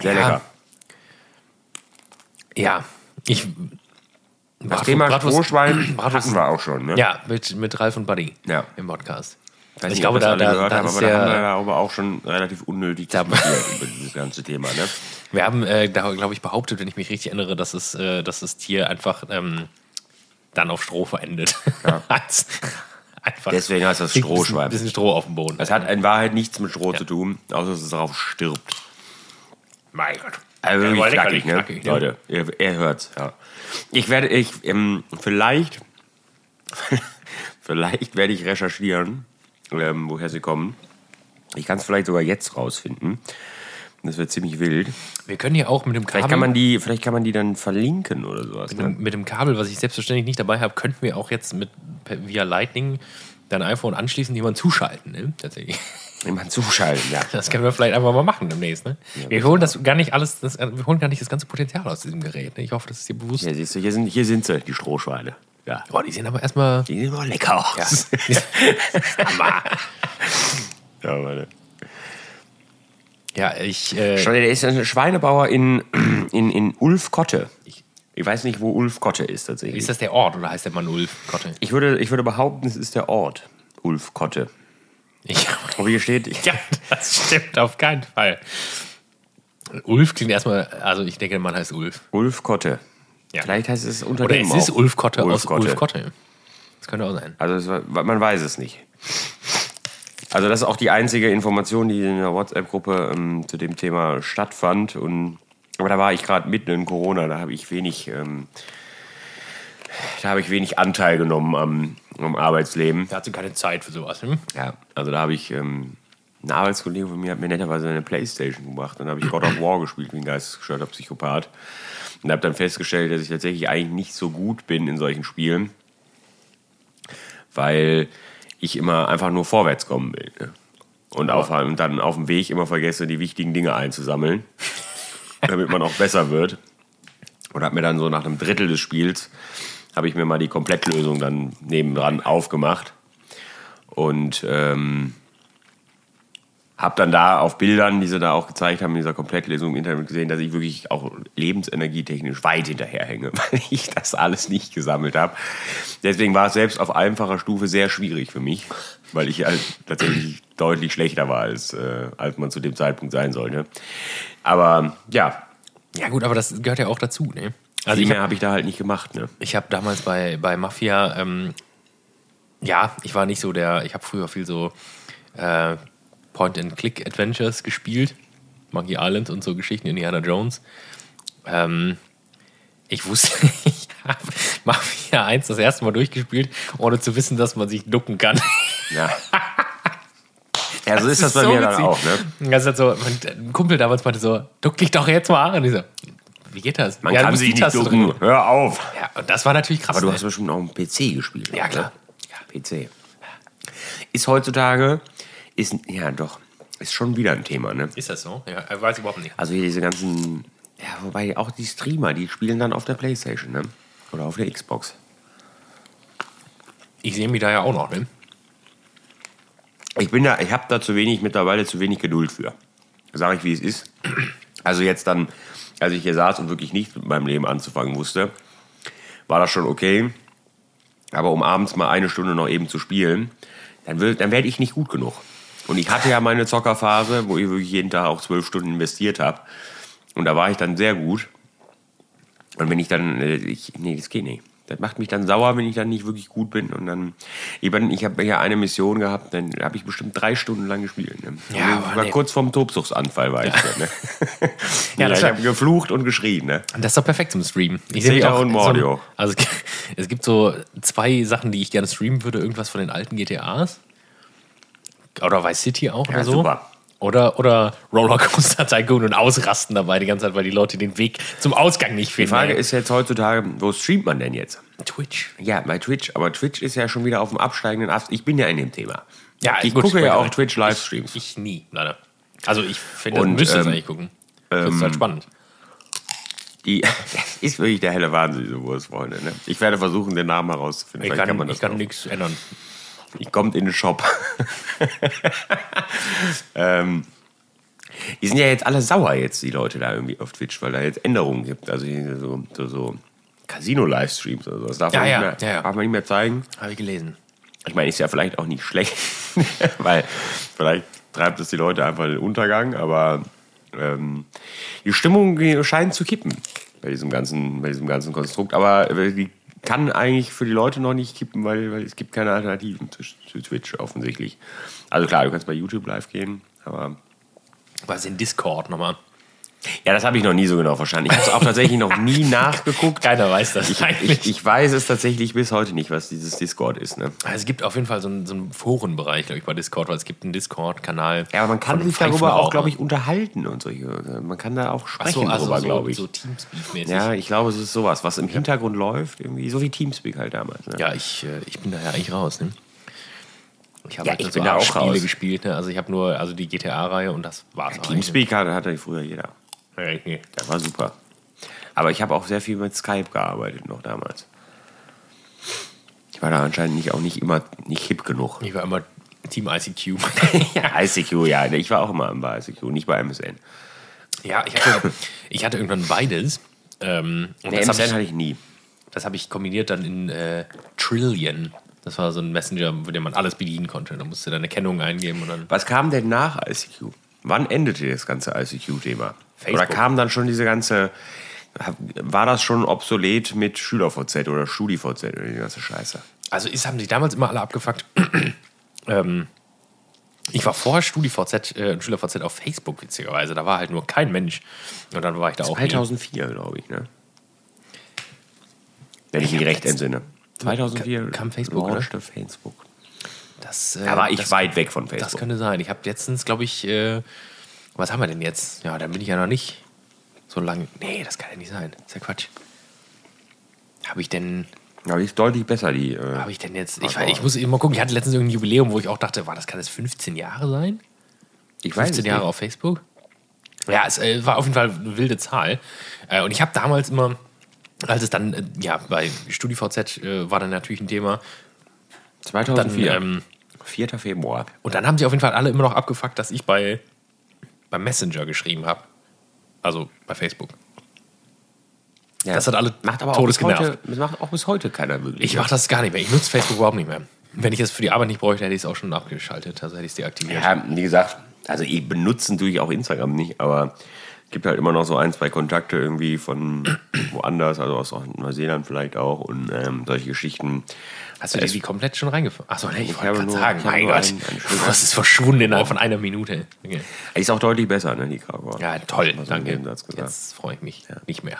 Speaker 2: sehr
Speaker 1: Ja.
Speaker 2: lecker.
Speaker 1: Ja, ich.
Speaker 2: Das Thema Strohschwein
Speaker 1: Bratwurst-
Speaker 2: hatten wir auch schon, ne?
Speaker 1: Ja, mit, mit Ralf und Buddy
Speaker 2: Ja.
Speaker 1: im Podcast.
Speaker 2: Ich, weiß
Speaker 1: Ich glaube, da- da-
Speaker 2: gehört
Speaker 1: da
Speaker 2: haben, aber da haben wir darüber auch schon relativ unnötig diskutiert über dieses ganze Thema, ne?
Speaker 1: Wir haben, äh, da glaube ich, behauptet, wenn ich mich richtig erinnere, dass, es, äh, dass das Tier einfach ähm, dann auf Stroh verendet.
Speaker 2: Ja.
Speaker 1: Einfach
Speaker 2: Deswegen heißt das
Speaker 1: liegt ein bisschen-
Speaker 2: Strohschwein.
Speaker 1: bisschen Stroh auf dem Boden.
Speaker 2: Das hat in Wahrheit nichts mit Stroh zu tun, außer dass es darauf stirbt.
Speaker 1: mein Gott.
Speaker 2: Also
Speaker 1: Ja,
Speaker 2: wirklich
Speaker 1: aber
Speaker 2: knackig, ne?
Speaker 1: knackig?
Speaker 2: Leute, ihr, ihr hört's, ja. Ich werde, ich, ähm, vielleicht, vielleicht werde ich recherchieren, ähm, woher sie kommen. Ich kann es vielleicht sogar jetzt rausfinden. Das wird ziemlich wild.
Speaker 1: Wir können hier auch mit dem Kabel,
Speaker 2: Vielleicht kann man die, vielleicht kann man die dann verlinken oder sowas.
Speaker 1: mit,
Speaker 2: Ne?
Speaker 1: dem, mit dem Kabel, was ich selbstverständlich nicht dabei habe, könnten wir auch jetzt mit via Lightning dein iPhone anschließen, jemanden zuschalten, ne? Tatsächlich.
Speaker 2: Jemand zuschalten, ja.
Speaker 1: Das können wir vielleicht einfach mal machen demnächst, ne? wir holen das gar nicht alles, das, wir holen gar nicht das ganze Potenzial aus diesem Gerät. Ne? Ich hoffe, das ist dir bewusst.
Speaker 2: Ja, siehst du, hier sind, hier sind sie, die Strohschweine. Ja.
Speaker 1: Boah, die sehen aber erstmal.
Speaker 2: Die sehen immer lecker aus.
Speaker 1: Hammer.
Speaker 2: Ja, warte.
Speaker 1: Ja, ich. Äh,
Speaker 2: Schau dir, der ist ein Schweinebauer in, in, in Ulfkotte. Ich, ich weiß nicht, wo Ulfkotte ist tatsächlich.
Speaker 1: ist das der Ort oder heißt der Mann Ulf Kotte?
Speaker 2: Ich würde, ich würde behaupten, es ist der Ort. Ulfkotte.
Speaker 1: Ich,
Speaker 2: Aber hier steht, ich,
Speaker 1: ja, das stimmt auf keinen Fall. Ulf klingt erstmal, also ich denke, der Mann heißt Ulf.
Speaker 2: Ulfkotte.
Speaker 1: Ja.
Speaker 2: Vielleicht heißt es unter
Speaker 1: Oder es ist
Speaker 2: auch.
Speaker 1: Ulf Kotte aus
Speaker 2: Ulfkotte.
Speaker 1: Ulf Kotte. Das könnte auch sein.
Speaker 2: Also war, man weiß es nicht. Also das ist auch die einzige Information, die in der WhatsApp-Gruppe ähm, zu dem Thema stattfand. Und, aber da war ich gerade mitten in Corona, da habe ich wenig, ähm, da habe ich wenig Anteil genommen am, am Arbeitsleben.
Speaker 1: Der hat so keine Zeit für sowas. Hm?
Speaker 2: Ja, also da habe ich, ähm, ein Arbeitskollege von mir hat mir netterweise eine Playstation gebracht. Dann habe ich God of War gespielt wie ein geistesgestörter Psychopath. Und habe dann festgestellt, dass ich tatsächlich eigentlich nicht so gut bin in solchen Spielen, weil ich immer einfach nur vorwärts kommen will. Ne? Und, auf, und dann auf dem Weg immer vergesse, die wichtigen Dinge einzusammeln, damit man auch besser wird. Und habe mir dann so nach einem Drittel des Spiels, habe ich mir mal die Komplettlösung dann nebendran aufgemacht. Und ähm, habe dann da auf Bildern, die sie da auch gezeigt haben, in dieser Komplettlesung im Internet gesehen, dass ich wirklich auch lebensenergietechnisch weit hinterherhänge, weil ich das alles nicht gesammelt habe. Deswegen war es selbst auf einfacher Stufe sehr schwierig für mich, weil ich halt tatsächlich deutlich schlechter war, als, äh, als man zu dem Zeitpunkt sein sollte. Aber ja,
Speaker 1: Ja, gut, aber das gehört ja auch dazu, ne? Also
Speaker 2: Viel mehr
Speaker 1: hab-
Speaker 2: habe ich da halt nicht gemacht, ne?
Speaker 1: Ich habe damals bei, bei Mafia, ähm, ja, ich war nicht so der, ich habe früher viel so äh, Point-and-Click-Adventures gespielt. Monkey Island und so Geschichten, Indiana Jones. Ähm, ich wusste, ich habe Mafia 1 das erste Mal durchgespielt, ohne zu wissen, dass man sich ducken kann.
Speaker 2: Ja. ja, so ist das bei
Speaker 1: so
Speaker 2: mir dann
Speaker 1: witzig.
Speaker 2: auch, ne?
Speaker 1: Das hat so, mein Kumpel damals meinte so, duck dich doch jetzt mal. Und ich so, wie geht das?
Speaker 2: Man
Speaker 1: Ja,
Speaker 2: kann sich nicht ducken. Hör auf.
Speaker 1: Ja, und das war natürlich krass.
Speaker 2: Aber du hast bestimmt auch einen PC gespielt.
Speaker 1: Ja, klar.
Speaker 2: Ja, PC. Ist heutzutage, ist, ja doch, ist schon wieder ein Thema, ne?
Speaker 1: Ist das so? Ja, ich weiß überhaupt nicht.
Speaker 2: Also hier diese ganzen, ja, wobei auch die Streamer, die spielen dann auf der Playstation, ne? Oder auf der Xbox.
Speaker 1: Ich sehe mich da ja auch noch, ne?
Speaker 2: Ich bin da, ich habe da zu wenig, mittlerweile zu wenig Geduld für. Sag ich, wie es ist. Also jetzt dann, als ich hier saß und wirklich nicht mit meinem Leben anzufangen wusste, war das schon okay. Aber um abends mal eine Stunde noch eben zu spielen, dann, dann werde ich nicht gut genug. Und ich hatte ja meine Zockerphase, wo ich wirklich jeden Tag auch zwölf Stunden investiert habe. Und da war ich dann sehr gut. Und wenn ich dann, äh, ich, nee, das geht nicht. Das macht mich dann sauer, wenn ich dann nicht wirklich gut bin. Und dann, ich, bin- ich habe ja eine Mission gehabt, dann habe ich bestimmt drei Stunden lang gespielt. Ne?
Speaker 1: Ja,
Speaker 2: ich
Speaker 1: aber
Speaker 2: war
Speaker 1: nee.
Speaker 2: kurz vorm Tobsuchtsanfall, war ich da, ne?
Speaker 1: Ja,
Speaker 2: ja, ich habe geflucht und geschrien. Ne?
Speaker 1: Das ist doch perfekt zum Streamen. Ich sehe auch
Speaker 2: und
Speaker 1: so-
Speaker 2: Mordio.
Speaker 1: also es gibt so zwei Sachen, die ich gerne streamen würde. Irgendwas von den alten GTAs. Oder Vice City auch oder so.
Speaker 2: super.
Speaker 1: Oder, oder Rollercoaster Tycoon und ausrasten dabei die ganze Zeit, weil die Leute den Weg zum Ausgang nicht
Speaker 2: Die
Speaker 1: finden.
Speaker 2: Frage
Speaker 1: ey.
Speaker 2: ist jetzt heutzutage, wo streamt man denn jetzt?
Speaker 1: Twitch.
Speaker 2: Ja, bei Twitch, aber Twitch ist ja schon wieder auf dem absteigenden Ast. Ich bin ja in dem Thema.
Speaker 1: Ja,
Speaker 2: ich
Speaker 1: gut,
Speaker 2: gucke ja
Speaker 1: wollte
Speaker 2: auch Twitch-Livestreams.
Speaker 1: Ich, ich nie, leider. Also ich finde, man müsste es
Speaker 2: ähm,
Speaker 1: eigentlich gucken. Das ist halt spannend.
Speaker 2: Die das ist wirklich der helle Wahnsinn, diese Wurstfreunde. Ne? Ich werde versuchen, den Namen herauszufinden.
Speaker 1: Ich
Speaker 2: Vielleicht
Speaker 1: kann,
Speaker 2: man
Speaker 1: ich kann nichts ändern.
Speaker 2: Ich kommt in den Shop. ähm, die sind ja jetzt alle sauer jetzt, die Leute da irgendwie auf Twitch, weil da jetzt Änderungen gibt. Also so, so, so Casino-Livestreams oder so. Das darf,
Speaker 1: Ja,
Speaker 2: man
Speaker 1: ja,
Speaker 2: nicht mehr,
Speaker 1: ja, ja.
Speaker 2: darf man nicht mehr zeigen.
Speaker 1: Habe ich gelesen.
Speaker 2: Ich meine, ist ja vielleicht auch nicht schlecht, weil vielleicht treibt es die Leute einfach in den Untergang, aber ähm, die Stimmung scheint zu kippen bei diesem ganzen, bei diesem ganzen Konstrukt. Aber äh, die kann eigentlich für die Leute noch nicht kippen, weil, weil es gibt keine Alternativen zu, zu Twitch offensichtlich. Also klar, du kannst bei YouTube live gehen, aber
Speaker 1: Was in Discord nochmal?
Speaker 2: Ja, das habe ich noch nie so genau verstanden. Ich habe es auch tatsächlich noch nie nachgeguckt.
Speaker 1: Keiner weiß das
Speaker 2: Ich,
Speaker 1: eigentlich.
Speaker 2: ich, ich weiß es tatsächlich bis heute nicht, was dieses Discord ist. Ne?
Speaker 1: Also es gibt auf jeden Fall so einen, so einen Forenbereich, glaube ich, bei Discord, weil es gibt einen Discord-Kanal.
Speaker 2: Ja, aber man kann sich darüber auch, glaube ich, unterhalten und so. Man kann da auch sprechen
Speaker 1: so, also
Speaker 2: drüber,
Speaker 1: so,
Speaker 2: glaube ich.
Speaker 1: so Teamspeak-mäßig.
Speaker 2: ja,
Speaker 1: Ja,
Speaker 2: ich glaube, es ist sowas, was im Hintergrund läuft, irgendwie so wie Teamspeak halt damals. Ne?
Speaker 1: ich, äh, ich bin da ja eigentlich raus. Ne? Ich habe
Speaker 2: Ja,
Speaker 1: halt
Speaker 2: ich
Speaker 1: nur
Speaker 2: bin
Speaker 1: so
Speaker 2: da auch
Speaker 1: Spiele
Speaker 2: raus.
Speaker 1: gespielt. Ne? Also ich habe nur also die GTA-Reihe und das war's.
Speaker 2: Teamspeak hatte, hatte früher jeder.
Speaker 1: Nee.
Speaker 2: Das war super. Aber ich habe auch sehr viel mit Skype gearbeitet noch damals. Ich war da anscheinend nicht, auch nicht immer nicht hip genug.
Speaker 1: Ich war immer Team ICQ.
Speaker 2: Ja, ICQ, ja. Ich war auch immer bei ICQ, nicht bei MSN.
Speaker 1: ja, ich hatte, ich hatte irgendwann beides. Ähm, und
Speaker 2: Nee,
Speaker 1: das habe
Speaker 2: MSN
Speaker 1: ich,
Speaker 2: hatte ich nie.
Speaker 1: das hab ich kombiniert dann in äh, Trillion. Das war so ein Messenger, mit dem man alles bedienen konnte. Da musste dann eine Kennung eingeben und dann.
Speaker 2: Was kam denn nach ICQ? Wann endete das ganze ICQ-Thema?
Speaker 1: Facebook.
Speaker 2: Oder kam dann schon diese ganze. War das schon obsolet mit SchülerVZ oder StudiVZ oder die ganze Scheiße?
Speaker 1: Also ist, haben sich damals immer alle abgefuckt. ähm, ich war vorher StudiVZ, äh, SchülerVZ auf Facebook, witzigerweise. Da war halt nur kein Mensch. Und dann war ich da auch. nie.
Speaker 2: 2004, glaube ich, ne? Wenn ich mich recht entsinne. 2004
Speaker 1: Kam- kam Facebook, oder?
Speaker 2: launchte Facebook.
Speaker 1: Das, äh,
Speaker 2: Da war ich
Speaker 1: das,
Speaker 2: weit weg von
Speaker 1: Das
Speaker 2: Facebook.
Speaker 1: könnte sein. Ich habe letztens, glaube ich, äh, was haben wir denn jetzt? Ja, dann bin ich ja noch nicht so lange. Nee, das kann ja nicht sein. Das ist ja Quatsch. Habe ich denn,
Speaker 2: Aber die ist deutlich besser, die. Äh,
Speaker 1: habe ich denn jetzt, ich, ich muss mal gucken, ich hatte letztens irgendein Jubiläum, wo ich auch dachte, war das kann das 15 Jahre sein?
Speaker 2: ich weiß
Speaker 1: 15
Speaker 2: es
Speaker 1: Jahre
Speaker 2: nicht.
Speaker 1: auf Facebook? Ja, es äh, war auf jeden Fall eine wilde Zahl. Äh, und ich habe damals immer, als es dann, äh, ja, bei StudiVZ äh, war dann natürlich ein Thema. Dann,
Speaker 2: 2004.
Speaker 1: ähm,
Speaker 2: 4. Februar.
Speaker 1: und dann haben sie auf jeden Fall alle immer noch abgefuckt, dass ich bei, beim Messenger geschrieben habe. Also bei Facebook.
Speaker 2: Ja,
Speaker 1: Das hat alle
Speaker 2: macht aber auch bis,
Speaker 1: todesgenervt.
Speaker 2: heute, das macht auch bis heute keiner wirklich.
Speaker 1: Ich mache das gar nicht mehr. Ich nutze Facebook überhaupt nicht mehr. Wenn ich es für die Arbeit nicht bräuchte, hätte ich es auch schon abgeschaltet. Also hätte ich es deaktiviert.
Speaker 2: Ja, wie gesagt, also ich benutzen tue ich auch Instagram nicht, aber gibt halt immer noch so ein, zwei Kontakte irgendwie von woanders, also aus Neuseeland vielleicht auch und ähm, solche Geschichten.
Speaker 1: Hast du dir die komplett schon reingefahren? Achso, nee, ich, wollte gerade sagen, mein Gott, das ist verschwunden innerhalb von einer Minute. Okay.
Speaker 2: Ist auch deutlich besser, ne, die Krakauer.
Speaker 1: Ja, toll,
Speaker 2: so
Speaker 1: danke. Jetzt freue ich mich nicht mehr.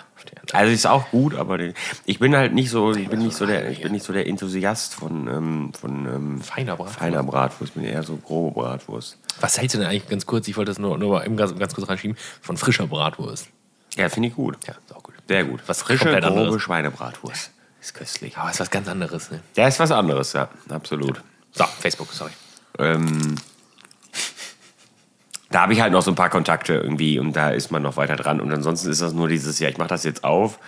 Speaker 2: Also ist auch gut, aber die, ich bin halt nicht so, ich bin nicht so der, ich bin nicht so der Enthusiast von, ähm, von ähm,
Speaker 1: Feiner Bratwurst.
Speaker 2: feiner Bratwurst, ich bin eher so grobe Bratwurst.
Speaker 1: Was hältst du denn eigentlich ganz kurz, ich wollte das nur, nur ganz, ganz kurz reinschieben, von frischer Bratwurst?
Speaker 2: Ja, finde ich gut.
Speaker 1: Ja, ist auch gut.
Speaker 2: Sehr gut.
Speaker 1: Was
Speaker 2: Frische, grobe
Speaker 1: anderes.
Speaker 2: Schweinebratwurst. Ist köstlich.
Speaker 1: Aber ist was ganz anderes, ne?
Speaker 2: Der ist was anderes, ja, absolut.
Speaker 1: So, Facebook, sorry.
Speaker 2: Ähm, da habe ich halt noch so ein paar Kontakte irgendwie und da ist man noch weiter dran. Und ansonsten ist das nur dieses, ja, ich mache das jetzt auf,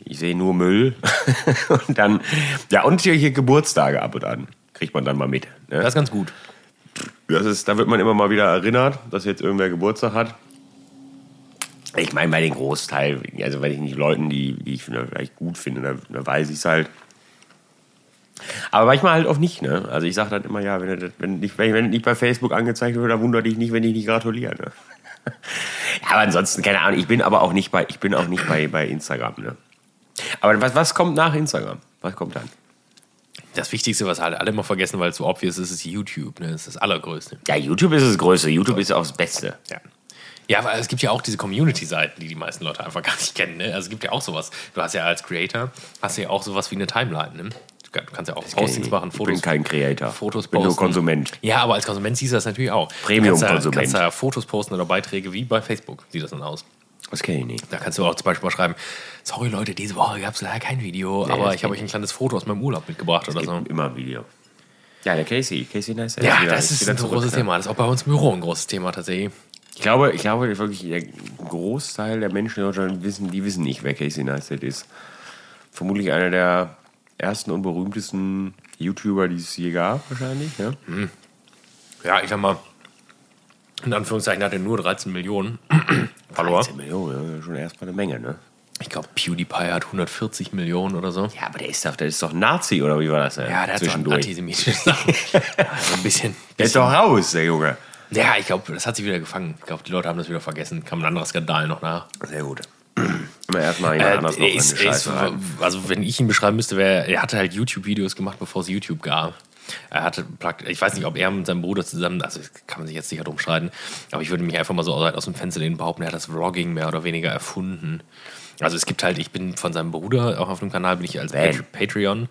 Speaker 2: ich sehe nur Müll. und dann, ja, und hier, hier Geburtstage ab und an. Kriegt man dann mal mit. Ne?
Speaker 1: Das ist ganz gut.
Speaker 2: Das ist, da wird man immer mal wieder erinnert, dass jetzt irgendwer Geburtstag hat. Ich meine, bei den Großteil, also wenn ich nicht Leuten, die, die ich vielleicht gut finde, da, da weiß ich es halt. Aber manchmal halt auch nicht, ne? Also ich sage dann immer, ja, wenn, das- wenn, nicht, wenn, wenn nicht bei Facebook angezeigt wird, dann wundert dich nicht, wenn ich nicht gratuliere. Ne? ja, aber ansonsten, keine Ahnung, ich bin aber auch nicht bei, ich bin auch nicht bei, bei Instagram, ne? Aber was, was kommt nach Instagram? Was kommt dann?
Speaker 1: Das Wichtigste, was halt alle immer vergessen, weil es so obvious ist, ist YouTube. Ne? Das ist das Allergrößte.
Speaker 2: Ja, YouTube ist das Größte. YouTube ist auch das Beste.
Speaker 1: Ja. Ja, aber es gibt ja auch diese Community-Seiten, die die meisten Leute einfach gar nicht kennen. Ne? Also es gibt ja auch sowas. Du hast ja als Creator, hast ja auch sowas wie eine Timeline. Ne? Du kann- du kannst ja auch Postings machen,
Speaker 2: ich
Speaker 1: Fotos.
Speaker 2: bin kein Creator.
Speaker 1: Fotos
Speaker 2: ich bin nur. Konsument.
Speaker 1: Ja, aber als Konsument siehst du das natürlich auch.
Speaker 2: Premium-Konsument.
Speaker 1: Du kannst da, Fotos posten oder Beiträge, wie bei Facebook sieht das dann aus.
Speaker 2: Das kenne ich nicht.
Speaker 1: Da kannst du auch zum Beispiel mal schreiben, sorry Leute, diese Woche gab es leider kein Video,
Speaker 2: Ja,
Speaker 1: aber ich habe euch ein kleines Foto aus meinem Urlaub mitgebracht oder so.
Speaker 2: Gibt immer ein Video. Ja, der Casey. Casey Neistat.
Speaker 1: Ja, das ist
Speaker 2: wieder
Speaker 1: ein
Speaker 2: zurück,
Speaker 1: großes? Thema. Das ist auch bei uns im Büro ein großes Thema tatsächlich.
Speaker 2: Ich glaube, ich glaube wirklich, der Großteil der Menschen in Deutschland wissen, die wissen nicht, wer Casey Neistat ist. Vermutlich einer der ersten und berühmtesten YouTuber, die es je gab, wahrscheinlich. Ja?
Speaker 1: Ja, ich sag mal, in Anführungszeichen hat er nur 13 Millionen Follower.
Speaker 2: 13 Millionen, ja, schon erstmal eine Menge, ne?
Speaker 1: Ich glaube, PewDiePie hat 140 Millionen oder so.
Speaker 2: Ja, aber der ist doch, der ist doch Nazi, oder wie war das denn?
Speaker 1: Ja, der hat so
Speaker 2: zwischendurch.
Speaker 1: antisemitische Sachen. also ein bisschen.
Speaker 2: der ist doch raus, der Junge.
Speaker 1: Ja, ich glaube, das hat sich wieder gefangen. Ich glaube, die Leute haben das wieder vergessen. Kam ein anderer Skandal noch nach.
Speaker 2: Sehr gut. Immer erstmal jemand
Speaker 1: Äh,
Speaker 2: anders noch
Speaker 1: er ist, ist, also wenn ich ihn beschreiben müsste, wäre er hatte halt YouTube-Videos gemacht, bevor es YouTube gab. Er hatte, ich weiß nicht, ob er mit seinem Bruder zusammen, also das kann man sich jetzt sicher drum streiten, aber ich würde mich einfach mal so aus dem Fenster lehnen behaupten, er hat das Vlogging mehr oder weniger erfunden. Also es gibt halt, ich bin von seinem Bruder, auch auf dem Kanal bin ich als Patreon.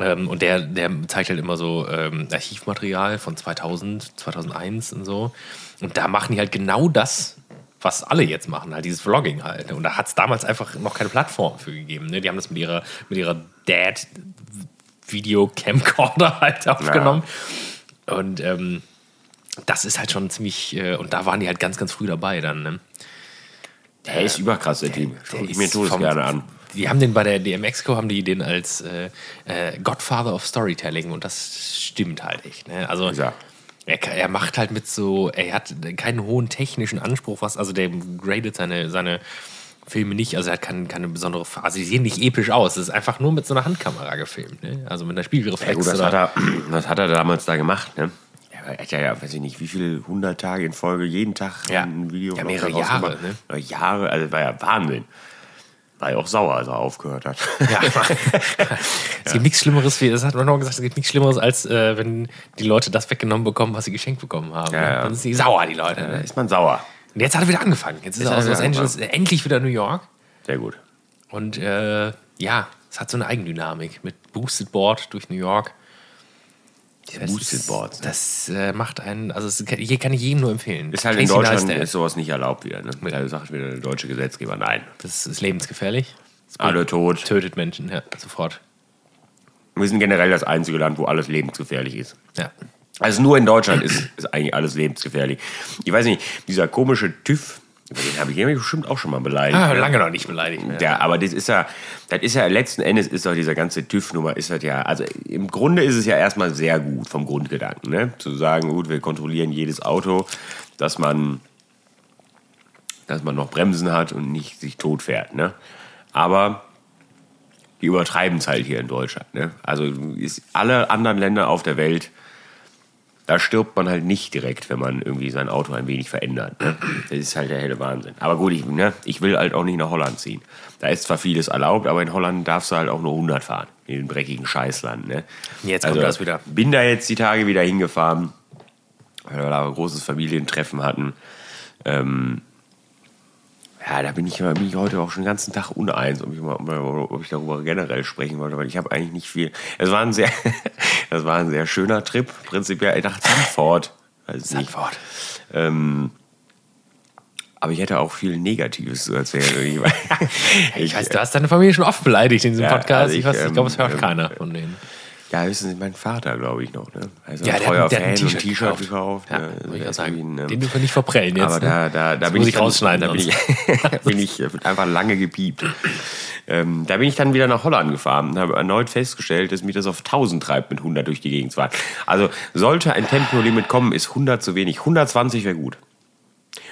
Speaker 1: Ähm, und der, der zeigt halt immer so ähm, Archivmaterial von 2000, 2001 und so. Und da machen die halt genau das, was alle jetzt machen, halt dieses Vlogging halt. Und da hat es damals einfach noch keine Plattform für gegeben. Ne? Die haben das mit ihrer, mit ihrer Dad-Video-Camcorder halt aufgenommen. Und ähm, das ist halt schon ziemlich, äh, und da waren die halt ganz, ganz früh dabei dann. Ne?
Speaker 2: Der ist überkrass, der Typ. Schau ich mir Todes
Speaker 1: vom-
Speaker 2: gerne an.
Speaker 1: Die haben den bei der DMX-Co, haben die den als äh, äh, Godfather of Storytelling und das stimmt halt echt. Ne? Also
Speaker 2: Ja.
Speaker 1: er, er macht halt mit so, er hat keinen hohen technischen Anspruch, was, also der gradet seine, seine Filme nicht, also er hat keine, keine besondere, also die sehen nicht episch aus, es ist einfach nur mit so einer Handkamera gefilmt, ne? also mit einer
Speaker 2: Ja,
Speaker 1: Spiegelreflex.
Speaker 2: gut, das hat, er, das hat er damals da gemacht, ne? Er hat ja, ja, weiß ich nicht, wie viele hundert Tage in Folge, jeden Tag
Speaker 1: Ja.
Speaker 2: ein Video
Speaker 1: Ja, mehrere Jahre, ne?
Speaker 2: Ja, Jahre, also war ja Wahnsinn. War ja auch sauer, als er aufgehört hat.
Speaker 1: Ja. es gibt nichts Schlimmeres, wie, das hat man noch gesagt, es gibt nichts Schlimmeres, als äh, wenn die Leute das weggenommen bekommen, was sie geschenkt bekommen haben.
Speaker 2: Ja, ja.
Speaker 1: Dann sind die sauer, die Leute. Ne?
Speaker 2: ist man sauer.
Speaker 1: Und jetzt hat er wieder angefangen. Jetzt ist
Speaker 2: Jetzt
Speaker 1: er aus Los Angeles endlich wieder New York.
Speaker 2: Sehr gut.
Speaker 1: Und äh, ja, es hat so eine Eigendynamik mit Boosted Board durch New York. Das
Speaker 2: Boosted
Speaker 1: ist-
Speaker 2: Boards, ne?
Speaker 1: Das äh, macht einen, also es, hier kann ich jedem nur empfehlen.
Speaker 2: Ist halt in
Speaker 1: Casey
Speaker 2: Deutschland
Speaker 1: Neistat.
Speaker 2: ist sowas nicht erlaubt wieder. Ne? Da sagt wieder der deutsche Gesetzgeber, nein.
Speaker 1: Das ist lebensgefährlich. Das
Speaker 2: Alle tot.
Speaker 1: tötet Menschen, ja, sofort.
Speaker 2: Wir sind generell das einzige Land, wo alles lebensgefährlich ist.
Speaker 1: Ja.
Speaker 2: Also nur in Deutschland ist, ist eigentlich alles lebensgefährlich. Ich weiß nicht, dieser komische TÜV, über den habe ich irgendwie bestimmt auch schon mal beleidigt.
Speaker 1: Ah,
Speaker 2: ne?
Speaker 1: lange noch nicht beleidigt. Ne?
Speaker 2: Ja, aber das ist ja, das ist ja letzten Endes ist doch diese ganze TÜV-Nummer ist das ja, also im Grunde ist es ja erstmal sehr gut vom Grundgedanken, ne? Zu sagen, gut, wir kontrollieren jedes Auto, dass man, dass man noch Bremsen hat und nicht sich tot fährt, ne? Aber die übertreiben es halt hier in Deutschland, ne? Also ist alle anderen Länder auf der Welt da stirbt man halt nicht direkt, wenn man irgendwie sein Auto ein wenig verändert. Ne? Das ist halt der helle Wahnsinn. Aber gut, ich, ne, ich will halt auch nicht nach Holland ziehen. Da ist zwar vieles erlaubt, aber in Holland darfst du halt auch nur 100 fahren. In dem dreckigen Scheißland. Ne?
Speaker 1: Jetzt kommt das wieder.
Speaker 2: Bin da jetzt die Tage wieder hingefahren, weil wir da ein großes Familientreffen hatten. Ähm, ja, da bin ich, bin ich heute auch schon den ganzen Tag uneins, ob ich, mal, ob ich darüber generell sprechen wollte, weil ich habe eigentlich nicht viel. Es war ein sehr, das war ein sehr schöner Trip, prinzipiell nach Zandvoort.
Speaker 1: Zandvoort.
Speaker 2: Ähm, aber ich hätte auch viel Negatives zu erzählen.
Speaker 1: ich weiß, du hast deine Familie schon oft beleidigt in diesem
Speaker 2: Ja,
Speaker 1: Podcast.
Speaker 2: also
Speaker 1: ich
Speaker 2: ich,
Speaker 1: weiß, ich glaube, es hört
Speaker 2: ähm,
Speaker 1: keiner von denen.
Speaker 2: Ja, wissen Sie, mein Vater, glaube ich, noch. Ne? Also
Speaker 1: Ja,
Speaker 2: ein
Speaker 1: der
Speaker 2: treuer
Speaker 1: der ein
Speaker 2: Fan und
Speaker 1: T-Shirt gekauft.
Speaker 2: gekauft.
Speaker 1: Ja,
Speaker 2: ne? Der
Speaker 1: auch sagen.
Speaker 2: ein,
Speaker 1: Den dürfen wir nicht verprellen jetzt.
Speaker 2: Aber
Speaker 1: ne?
Speaker 2: da, da, da bin
Speaker 1: muss
Speaker 2: ich,
Speaker 1: rausschneiden
Speaker 2: Da bin ich, bin ich einfach lange gepiept. Ähm, da bin ich dann wieder nach Holland gefahren und habe erneut festgestellt, dass mich das auf 1000 treibt, mit 100 durch die Gegend zu fahren. Also sollte ein Tempolimit kommen, ist 100 zu wenig. 120 wäre gut.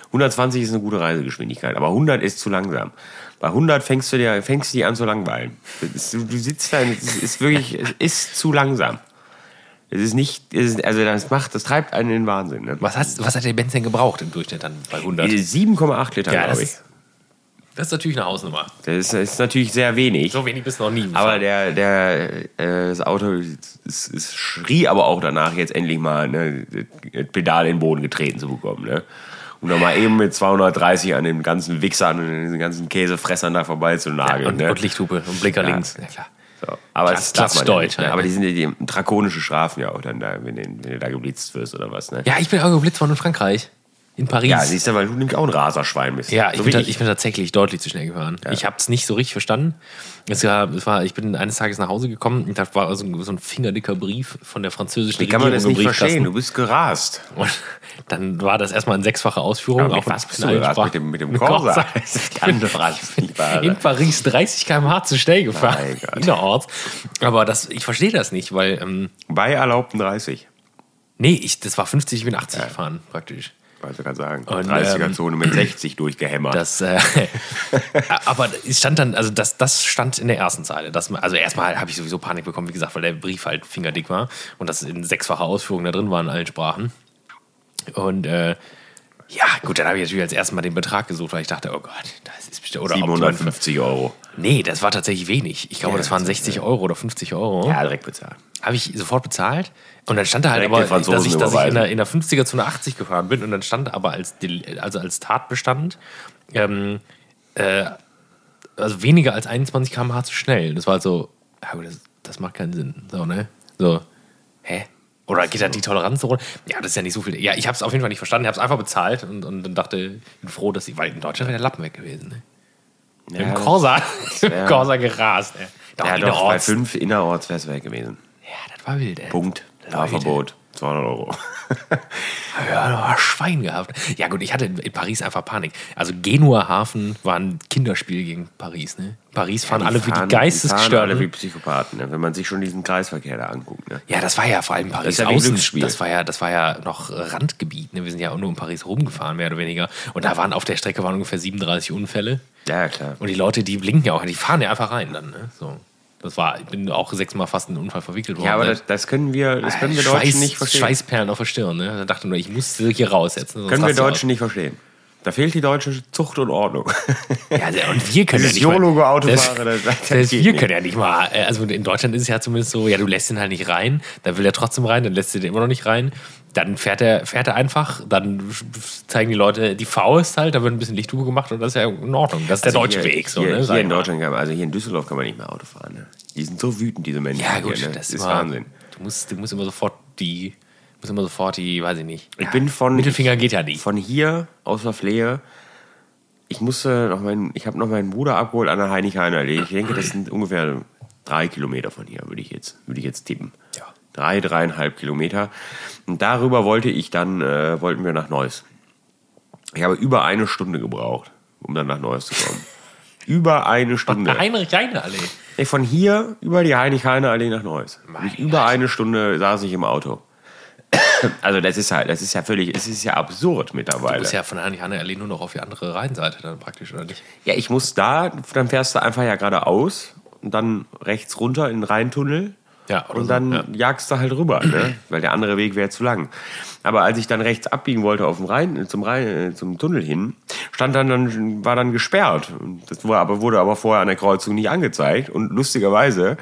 Speaker 2: 120 ist eine gute Reisegeschwindigkeit, aber 100 ist zu langsam. Bei 100 fängst du dir, fängst du dich an zu langweilen. Ist, du, du sitzt da, es ist wirklich, es ist zu langsam. Es ist nicht, es ist, also das macht, das treibt einen in den Wahnsinn. Ne?
Speaker 1: Was, hast, was hat der Benz denn gebraucht im Durchschnitt dann bei 100?
Speaker 2: 7,8 Liter,
Speaker 1: Ja,
Speaker 2: glaube
Speaker 1: das
Speaker 2: ich.
Speaker 1: ist, das ist natürlich eine Hausnummer.
Speaker 2: Das ist, das ist natürlich sehr wenig.
Speaker 1: So wenig bist du noch nie.
Speaker 2: Aber der, der, äh, das Auto es, es schrie aber auch danach, jetzt endlich mal ne, das Pedal in den Boden getreten zu bekommen. Ne? Und dann mal eben mit 230 an den ganzen Wichsern und den ganzen Käsefressern da vorbei zu nageln.
Speaker 1: und,
Speaker 2: ne?
Speaker 1: und Lichthupe und Blinker
Speaker 2: Ja.
Speaker 1: links. Ja, klar.
Speaker 2: So. Aber
Speaker 1: Klass-
Speaker 2: das ja
Speaker 1: Klassdeutsch,
Speaker 2: nicht, ne?
Speaker 1: ja.
Speaker 2: Aber die sind ja die drakonische Strafen ja auch dann da, wenn, du- wenn du da geblitzt wirst oder was. Ne?
Speaker 1: Ja, ich bin auch geblitzt worden in Frankreich. In Paris.
Speaker 2: Ja, siehst du, weil du nämlich auch ein Raserschwein bist.
Speaker 1: Ja, ich,
Speaker 2: so
Speaker 1: bin,
Speaker 2: wie
Speaker 1: ta- ich bin tatsächlich deutlich zu schnell gefahren. Ich habe es nicht so richtig verstanden. Es war, es war, ich bin eines Tages nach Hause gekommen und da war so ein, so ein fingerdicker Brief von der französischen
Speaker 2: Wie kann man das
Speaker 1: Regierung
Speaker 2: nicht verstehen? Du bist gerast.
Speaker 1: Und dann war das erstmal in sechsfacher Ausführung.
Speaker 2: Aber mit was bist du gerast? Mit dem, mit dem Corsa? Das ich wahr.
Speaker 1: in Paris 30 km/h zu schnell gefahren.
Speaker 2: Mein Gott.
Speaker 1: Innerorts. Aber das, ich verstehe das nicht, weil, ähm,
Speaker 2: Bei erlaubten 30.
Speaker 1: nee, ich, das war 50, ich bin 80 gefahren, praktisch.
Speaker 2: Wollte gerade sagen.
Speaker 1: Und,
Speaker 2: 30er-Zone mit 60 durchgehämmert.
Speaker 1: Das, äh, aber es stand dann, also das, das stand in der ersten Zeile. Das, also erstmal habe ich sowieso Panik bekommen, wie gesagt, weil der Brief halt fingerdick war und das in sechsfacher Ausführung da drin war in allen Sprachen. Und äh, ja, gut, dann habe ich natürlich als erstes mal den Betrag gesucht, weil ich dachte, oh Gott, das ist bestimmt. Oder ob man-
Speaker 2: 750 Euro.
Speaker 1: Nee, das war tatsächlich wenig. Ich glaube,
Speaker 2: Ja,
Speaker 1: das waren
Speaker 2: das ist,
Speaker 1: 60 Euro oder 50 Euro.
Speaker 2: Ja, direkt bezahlt.
Speaker 1: Habe ich sofort bezahlt. Und dann stand da halt
Speaker 2: Direkt
Speaker 1: aber, dass ich, dass ich in, der, in der 50er zu einer 80 gefahren bin. Und dann stand aber als, also als Tatbestand, ähm, äh, also weniger als 21 km/h zu schnell. Das war halt so, ja, gut, das, das macht keinen Sinn. So, ne? So? Oder geht dann die Toleranz so runter? Ja, das ist ja nicht so viel. Ja, ich habe es auf jeden Fall nicht verstanden. Ich habe es einfach bezahlt und, und dann dachte, ich bin froh, dass ich, weil in Deutschland wäre der Lappen weg gewesen. Ne? Im
Speaker 2: das-
Speaker 1: Corsa, im Corsa gerast. Ne? Doch,
Speaker 2: Ja, doch, bei. 5 innerorts wäre es weg gewesen.
Speaker 1: Ja, das war wild, ey.
Speaker 2: Punkt.
Speaker 1: War.
Speaker 2: Fahrverbot. 200 Euro.
Speaker 1: Ja, da war Schwein gehabt. Ja, gut, ich hatte in Paris einfach Panik. Also, Genua Hafen war ein Kinderspiel gegen Paris, ne? Paris fahren alle wie die
Speaker 2: fahren- fahren
Speaker 1: Geistesgestörten.
Speaker 2: alle wie Psychopathen, ne? wenn man sich schon diesen Kreisverkehr da anguckt. Ne?
Speaker 1: Ja, das war ja vor allem Paris
Speaker 2: Das ist ja wie
Speaker 1: außen.
Speaker 2: Glücksspiel.
Speaker 1: Das war ja, das war ja noch Randgebiet. Ne? Wir sind ja auch nur in Paris rumgefahren, mehr oder weniger. Und da waren auf der Strecke waren ungefähr 37 Unfälle.
Speaker 2: Ja, klar.
Speaker 1: Und die Leute, die blinken ja auch, die fahren ja einfach rein dann. Ne? So. Das war, ich bin auch sechsmal fast in einen Unfall verwickelt worden.
Speaker 2: Ja, aber
Speaker 1: ne?
Speaker 2: das, das können wir, das können wir
Speaker 1: Schweiß,
Speaker 2: Deutschen nicht verstehen.
Speaker 1: Schweißperlen auf der Stirn. Ne? Da dachte nur, ich muss hier raussetzen. sonst
Speaker 2: können wir. Deutschen nicht verstehen. Da fehlt die deutsche Zucht und Ordnung.
Speaker 1: Ja, der- und wir können ja
Speaker 2: Dieses
Speaker 1: nicht mal,
Speaker 2: YOLO-Autofahrer, das- das geht
Speaker 1: wir
Speaker 2: nicht.
Speaker 1: können ja nicht mal, äh, also in Deutschland ist es ja zumindest so, ja, du lässt ihn halt nicht rein, dann will er trotzdem rein, dann lässt du den immer noch nicht rein, dann fährt er, fährt er einfach, dann zeigen die Leute die Faust halt, da wird ein bisschen Lichthupe gemacht und das ist ja in Ordnung. Das ist der deutsche
Speaker 2: Also hier,
Speaker 1: Weg, so,
Speaker 2: hier,
Speaker 1: ne?
Speaker 2: Hier
Speaker 1: ich
Speaker 2: in. Deutschland, kann man, also hier in Düsseldorf kann man nicht mehr Auto fahren. Ne? Die sind so wütend, diese Menschen.
Speaker 1: Ja, gut,
Speaker 2: hier, ne?
Speaker 1: das
Speaker 2: ist
Speaker 1: war-
Speaker 2: Wahnsinn.
Speaker 1: Du musst, du musst immer sofort die, musst immer sofort die, weiß ich nicht.
Speaker 2: Ich bin von
Speaker 1: Mittelfinger geht ja nicht.
Speaker 2: Von hier aus der Flehe. Ich musste noch meinen, ich habe noch meinen Bruder abgeholt an der Heinrich-Heine Allee. Ich denke, das sind ungefähr drei Kilometer von hier, würde ich jetzt, würde ich jetzt tippen.
Speaker 1: Ja.
Speaker 2: Drei, dreieinhalb Kilometer. Und darüber wollte ich dann, äh, wollten wir nach Neuss. Ich habe über eine Stunde gebraucht, um dann nach Neuss zu kommen. über eine Stunde.
Speaker 1: Heinrich Heine Allee.
Speaker 2: Ey, von hier über die Heinrich-Heine-Allee nach Neuss. Über eine Stunde saß ich im Auto. Also das ist halt, das ist ja völlig, es ist ja absurd
Speaker 1: Du
Speaker 2: mittlerweile.
Speaker 1: bist ja von Heinrich Heine Allee nur noch auf die andere Rheinseite dann praktisch, oder nicht?
Speaker 2: Ja, ich muss da, dann fährst du einfach ja geradeaus und dann rechts runter in den Rheintunnel
Speaker 1: Ja,
Speaker 2: und
Speaker 1: so,
Speaker 2: dann
Speaker 1: ja.
Speaker 2: jagst du halt rüber, ne? weil der andere Weg wäre zu lang. Aber als ich dann rechts abbiegen wollte auf dem Rhein, zum Rhein, äh, zum Tunnel hin, stand dann, dann war dann gesperrt. Das war aber, wurde aber vorher an der Kreuzung nicht angezeigt. Und lustigerweise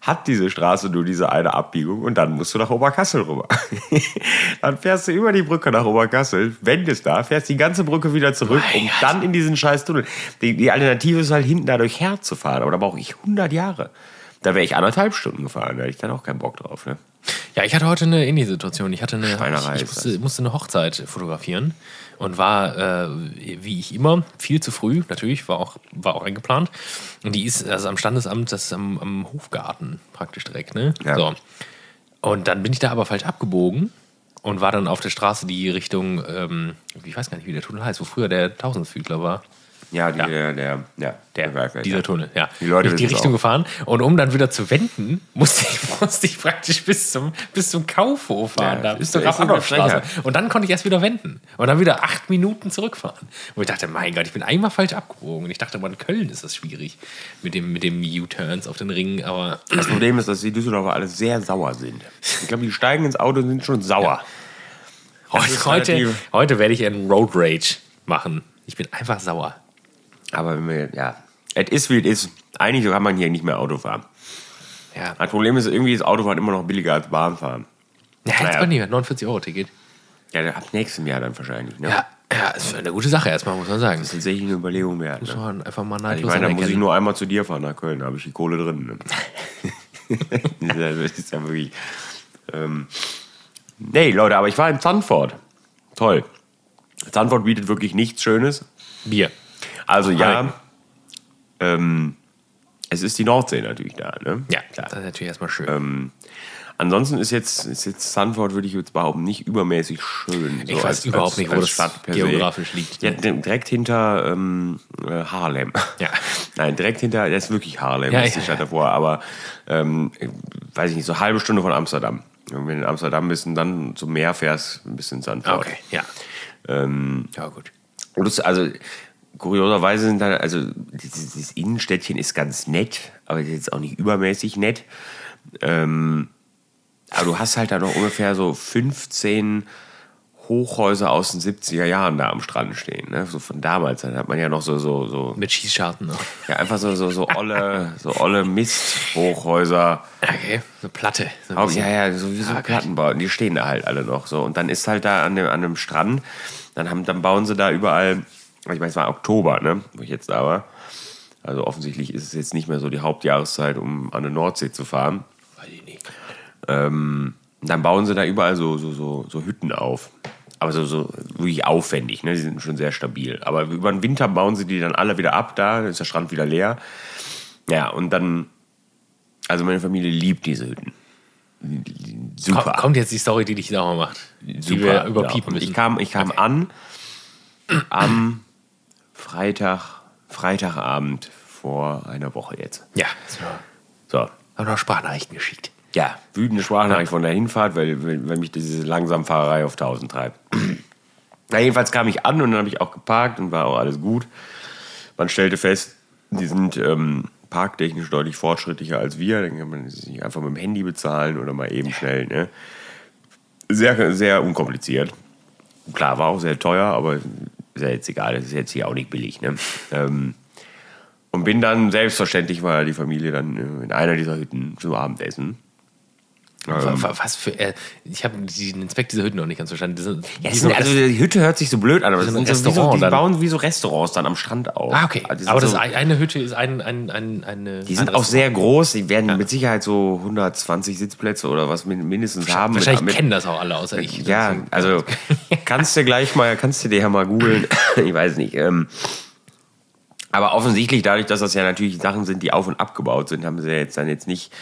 Speaker 2: hat diese Straße nur diese eine Abbiegung und dann musst du nach Oberkassel rüber. dann fährst du über die Brücke nach Oberkassel, wendest da, fährst die ganze Brücke wieder zurück,
Speaker 1: Mein
Speaker 2: um
Speaker 1: Gott.
Speaker 2: dann in diesen scheiß Tunnel. Die, die Alternative ist halt hinten dadurch herzufahren, aber da brauche ich 100 Jahre. Da wäre ich anderthalb Stunden gefahren, da hätte ich dann auch keinen Bock drauf. Ne?
Speaker 1: Ja, ich hatte heute eine ähnliche Situation. Ich hatte eine, ich, ich musste, musste eine Hochzeit fotografieren und war, äh, wie ich immer, viel zu früh, natürlich, war auch, war auch eingeplant. Und die ist also am Standesamt, das ist am, am Hofgarten praktisch direkt, ne?
Speaker 2: Ja.
Speaker 1: So. Und dann bin ich da aber falsch abgebogen und war dann auf der Straße, die Richtung, ähm, ich weiß gar nicht, wie der Tunnel heißt, wo früher der Tausendfügler war.
Speaker 2: Ja, die,
Speaker 1: Ja.
Speaker 2: der, der, ja,
Speaker 1: Der,
Speaker 2: weiß,
Speaker 1: dieser
Speaker 2: ja.
Speaker 1: Tunnel, ja.
Speaker 2: Die Leute
Speaker 1: Bin ich die Richtung
Speaker 2: auch.
Speaker 1: gefahren und um dann wieder zu wenden, musste ich, musste ich praktisch bis zum, bis zum Kaufhof fahren,
Speaker 2: Ja,
Speaker 1: da, bis zur.
Speaker 2: Frechheit.
Speaker 1: Und dann konnte ich erst wieder wenden und dann wieder acht Minuten zurückfahren. Wo ich dachte, mein Gott, ich bin einmal falsch abgebogen. Und ich dachte, aber in Köln ist das schwierig mit dem, mit dem U-Turns auf den Ringen, aber
Speaker 2: Das Problem ist, dass die Düsseldorfer alle sehr sauer sind. Ich glaube, die steigen ins Auto und sind schon sauer.
Speaker 1: Heute, heute, heute werde ich einen Road Rage machen. Ich bin einfach sauer.
Speaker 2: Aber wenn wir, ja, es ist wie es ist. Eigentlich kann man hier nicht mehr Auto fahren.
Speaker 1: Ja,
Speaker 2: Das Problem ist, irgendwie ist Autofahren immer noch billiger als Bahnfahren.
Speaker 1: ja jetzt
Speaker 2: Naja.
Speaker 1: aber nicht mehr. 49 Euro Ticket.
Speaker 2: Ja, ab nächstem Jahr dann wahrscheinlich. Ne?
Speaker 1: Ja, ja, ist eine gute Sache erstmal, muss man sagen.
Speaker 2: Das ist tatsächlich eine Überlegung wert.
Speaker 1: Muss
Speaker 2: Ne?
Speaker 1: man einfach mal
Speaker 2: Ich
Speaker 1: neidlos
Speaker 2: meine, da muss ich nur einmal zu dir fahren nach Köln, da habe ich die Kohle drin. Ne? das, ist ja, das ist ja wirklich. Ähm, nee, Leute, aber ich war in Zandvoort. Toll. Zandvoort bietet wirklich nichts Schönes.
Speaker 1: Bier.
Speaker 2: Also ja, ähm, es ist die Nordsee natürlich da. Ne?
Speaker 1: Ja, das ist natürlich erstmal schön.
Speaker 2: Ähm, ansonsten ist jetzt, ist jetzt Sanford, würde ich jetzt behaupten, nicht übermäßig schön.
Speaker 1: ich weiß überhaupt nicht, wo das
Speaker 2: se.
Speaker 1: geografisch liegt.
Speaker 2: Ja, di- direkt hinter ähm, äh, Harlem.
Speaker 1: Ja.
Speaker 2: Nein, direkt hinter, das ist wirklich Harlem,
Speaker 1: Ja,
Speaker 2: ist die Stadt
Speaker 1: ja.
Speaker 2: davor, aber ähm, weiß ich nicht, so eine halbe Stunde von Amsterdam. Wenn du in Amsterdam bist und dann zum Meer fährst, ein bisschen Sanford.
Speaker 1: Okay, ja.
Speaker 2: Ähm,
Speaker 1: Ja, gut.
Speaker 2: und das, also kurioserweise sind da, also dieses, Innenstädtchen ist ganz nett, aber ist jetzt auch nicht übermäßig nett. Ähm, aber du hast halt da noch ungefähr so 15 Hochhäuser aus den 70er Jahren da am Strand stehen. Ne? So von damals. Dann hat man ja noch so, so, so
Speaker 1: Mit Schießscharten noch.
Speaker 2: ja, einfach so, so, so olle, so olle Mist-Hochhäuser.
Speaker 1: Okay, so Platte. So
Speaker 2: Auch, ja, ja, so wie so
Speaker 1: Ah,
Speaker 2: Plattenbauten, die stehen da halt alle noch so. Und dann ist halt da an dem, an dem Strand, dann, haben, dann bauen sie da überall, ich meine, es war Oktober, ne, wo ich jetzt da war. Also offensichtlich ist es jetzt nicht mehr so die Hauptjahreszeit, um an der Nordsee zu fahren.
Speaker 1: Weiß ich nicht.
Speaker 2: Ähm, dann bauen sie da überall so, so, so, so Hütten auf. Aber so, so wirklich aufwendig, ne? Die sind schon sehr stabil. Aber über den Winter bauen sie die dann alle wieder ab da, ist der Strand wieder leer. Ja, und dann, also meine Familie liebt diese Hütten. Super.
Speaker 1: Komm, kommt jetzt die Story, die dich sauer macht. Die wir überpiepen
Speaker 2: ja.
Speaker 1: müssen.
Speaker 2: Ich kam, ich kam an am Freitag, Freitagabend vor einer Woche jetzt.
Speaker 1: ja,
Speaker 2: So.
Speaker 1: haben noch Sprachnachrichten geschickt.
Speaker 2: Ja, wütende Sprachnachricht von der Hinfahrt, weil, weil, weil mich diese Langsamfahrerei auf 1000 treibt. Na, jedenfalls kam ich an und dann habe ich auch geparkt und war auch alles gut. Man stellte fest, die sind ähm, parktechnisch deutlich fortschrittlicher als wir. Dann kann man sich einfach mit dem Handy bezahlen oder mal eben schnell. Ne? Sehr, sehr unkompliziert. Klar, war auch sehr teuer, aber ist ja jetzt egal, das ist jetzt hier auch nicht billig. Ne? Ähm, und bin dann, selbstverständlich war die Familie dann äh, in einer dieser Hütten zum Abendessen. Ähm,
Speaker 1: Wa- Was für. Äh, ich habe den Inspekt dieser Hütten noch nicht ganz verstanden.
Speaker 2: Ja,
Speaker 1: die sind
Speaker 2: sind, also die Hütte hört sich so blöd an, aber
Speaker 1: ein
Speaker 2: sind so, die
Speaker 1: dann.
Speaker 2: bauen wie so Restaurants dann am Strand auf.
Speaker 1: ah, okay.
Speaker 2: Also
Speaker 1: Aber das
Speaker 2: so,
Speaker 1: eine Hütte ist ein, ein, ein, eine.
Speaker 2: die sind auch sehr groß, die werden mit Sicherheit so 120 Sitzplätze oder was min- mindestens haben.
Speaker 1: Wahrscheinlich
Speaker 2: mit,
Speaker 1: kennen das auch alle, außer ich.
Speaker 2: Ja, also kannst du gleich mal, kannst du dir ja mal googeln. ich weiß nicht. Ähm, aber offensichtlich, dadurch, dass das ja natürlich Sachen sind, die auf und abgebaut sind, haben sie ja jetzt dann jetzt nicht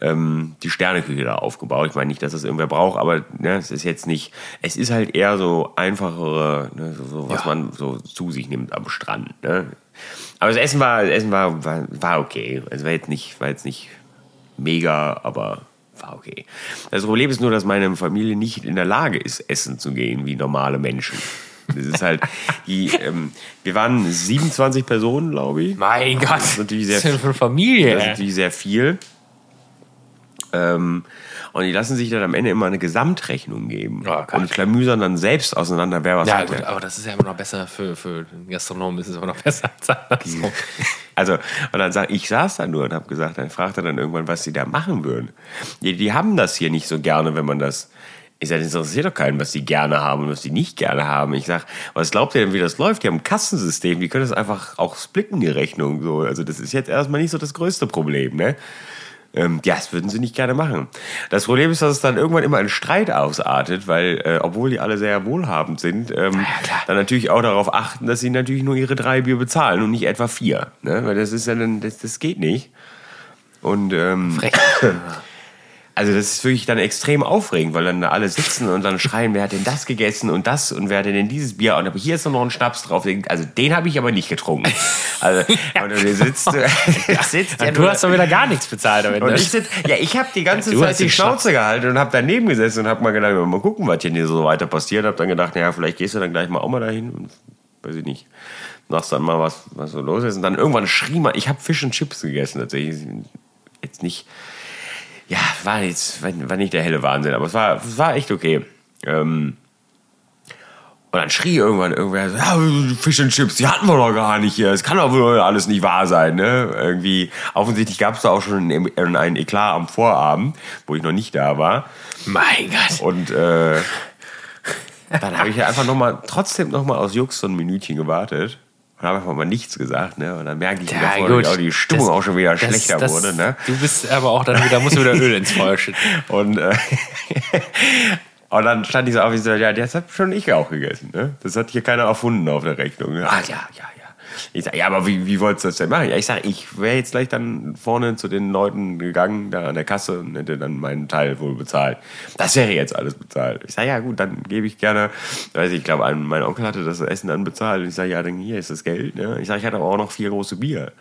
Speaker 2: ähm, die Sterneküche da aufgebaut. Ich meine nicht, dass das irgendwer braucht, aber ne, es ist jetzt nicht, es ist halt eher so einfachere, ne, so, so, was
Speaker 1: Ja.
Speaker 2: man so zu sich nimmt am Strand. Ne? Aber das Essen war, das Essen war, war, war okay. Es war jetzt nicht, war jetzt nicht mega, aber war okay. Das Problem ist nur, dass meine Familie nicht in der Lage ist, essen zu gehen wie normale Menschen. Das ist halt, die, ähm, wir waren 27 Personen, glaube ich.
Speaker 1: Mein Gott.
Speaker 2: Das ist natürlich sehr,
Speaker 1: Was ist für eine Familie?
Speaker 2: das ist natürlich sehr viel. Ähm, und die lassen sich dann am Ende immer eine Gesamtrechnung geben.
Speaker 1: Oh,
Speaker 2: und klamüsern dann selbst auseinander, wer was
Speaker 1: Ja,
Speaker 2: hat.
Speaker 1: gut, aber das ist ja immer noch besser für, für den Gastronomen, ist es immer noch besser als andersrum.
Speaker 2: Also, und dann sag ich saß da nur und habe gesagt, dann fragte dann irgendwann, was sie da machen würden. Die, die haben das hier nicht so gerne, wenn man das. Ich sage, das interessiert doch keinen, was die gerne haben und was die nicht gerne haben. Ich sage, was glaubt ihr denn, wie das läuft? Die haben ein Kassensystem, die können das einfach auch splitten, die Rechnung. So. Also, das ist jetzt erstmal nicht so das größte Problem, ne? Ähm, ja, das würden sie nicht gerne machen. Das Problem ist, dass es dann irgendwann immer in Streit ausartet, weil, äh, obwohl die alle sehr wohlhabend sind, ähm,
Speaker 1: klar.
Speaker 2: dann natürlich auch darauf achten, dass sie natürlich nur ihre drei Bier bezahlen und nicht etwa vier. Ne? Weil das ist ja dann, das, das geht nicht. Und ähm,
Speaker 1: Frech.
Speaker 2: also das ist wirklich dann extrem aufregend, weil dann da alle sitzen und dann schreien, wer hat denn das gegessen und das und wer hat denn dieses Bier und aber hier ist noch ein Schnaps drauf. Also den habe ich aber nicht getrunken. Also und du sitzt, du sitzt ja
Speaker 1: du hast doch wieder gar nichts bezahlt.
Speaker 2: Und ich sitz, ja, ich habe die ganze Zeit die Schnauze gehalten und habe daneben gesessen und habe mal gedacht, mal gucken, was hier so weiter passiert. Habe dann gedacht, naja, vielleicht gehst du dann gleich mal auch mal dahin und weiß ich nicht, sagst dann mal, was, was so los ist. Und dann irgendwann schrie man, ich habe Fisch und Chips gegessen tatsächlich. Jetzt nicht, ja, war jetzt war, nicht der helle Wahnsinn, aber es war, es war echt okay. Ähm, und dann schrie irgendwann irgendwer, ja, Fish and Chips, die hatten wir doch gar nicht hier. Es kann doch wohl alles nicht wahr sein, ne? Irgendwie, offensichtlich gab es da auch schon einen, einen Eklat am Vorabend, wo ich noch nicht da war.
Speaker 1: mein Gott.
Speaker 2: Und äh, dann habe ich ja einfach noch mal, trotzdem noch mal aus Jux so ein Minütchen gewartet. Und habe einfach mal nichts gesagt, ne? Und dann merke ich
Speaker 1: Ja,
Speaker 2: vorne,
Speaker 1: gut.
Speaker 2: wie auch die Stimmung
Speaker 1: Das-
Speaker 2: auch schon wieder
Speaker 1: das-
Speaker 2: schlechter
Speaker 1: das-
Speaker 2: wurde, ne?
Speaker 1: Du bist aber auch dann wieder, musst du wieder Öl ins Feuer schütten.
Speaker 2: Und, äh, und dann stand ich so auf, ich so, ja, das hab schon ich auch gegessen. Ne? Das hat hier keiner erfunden auf der Rechnung. Ne? Ah, ja, ja, ja. Ich sag, ja, aber wie, wie wolltest du das denn machen? Ja, ich sag, ich wäre jetzt gleich dann vorne zu den Leuten gegangen, da an der Kasse und hätte dann meinen Teil wohl bezahlt. Das wäre jetzt alles bezahlt. Ich sag, ja gut, dann gebe ich gerne, weiß ich, ich glaube, ein- mein Onkel hatte das Essen dann bezahlt. Und ich sage, ja, dann hier ist das Geld. Ne? Ich sage, ich hatte aber auch noch vier große Bier.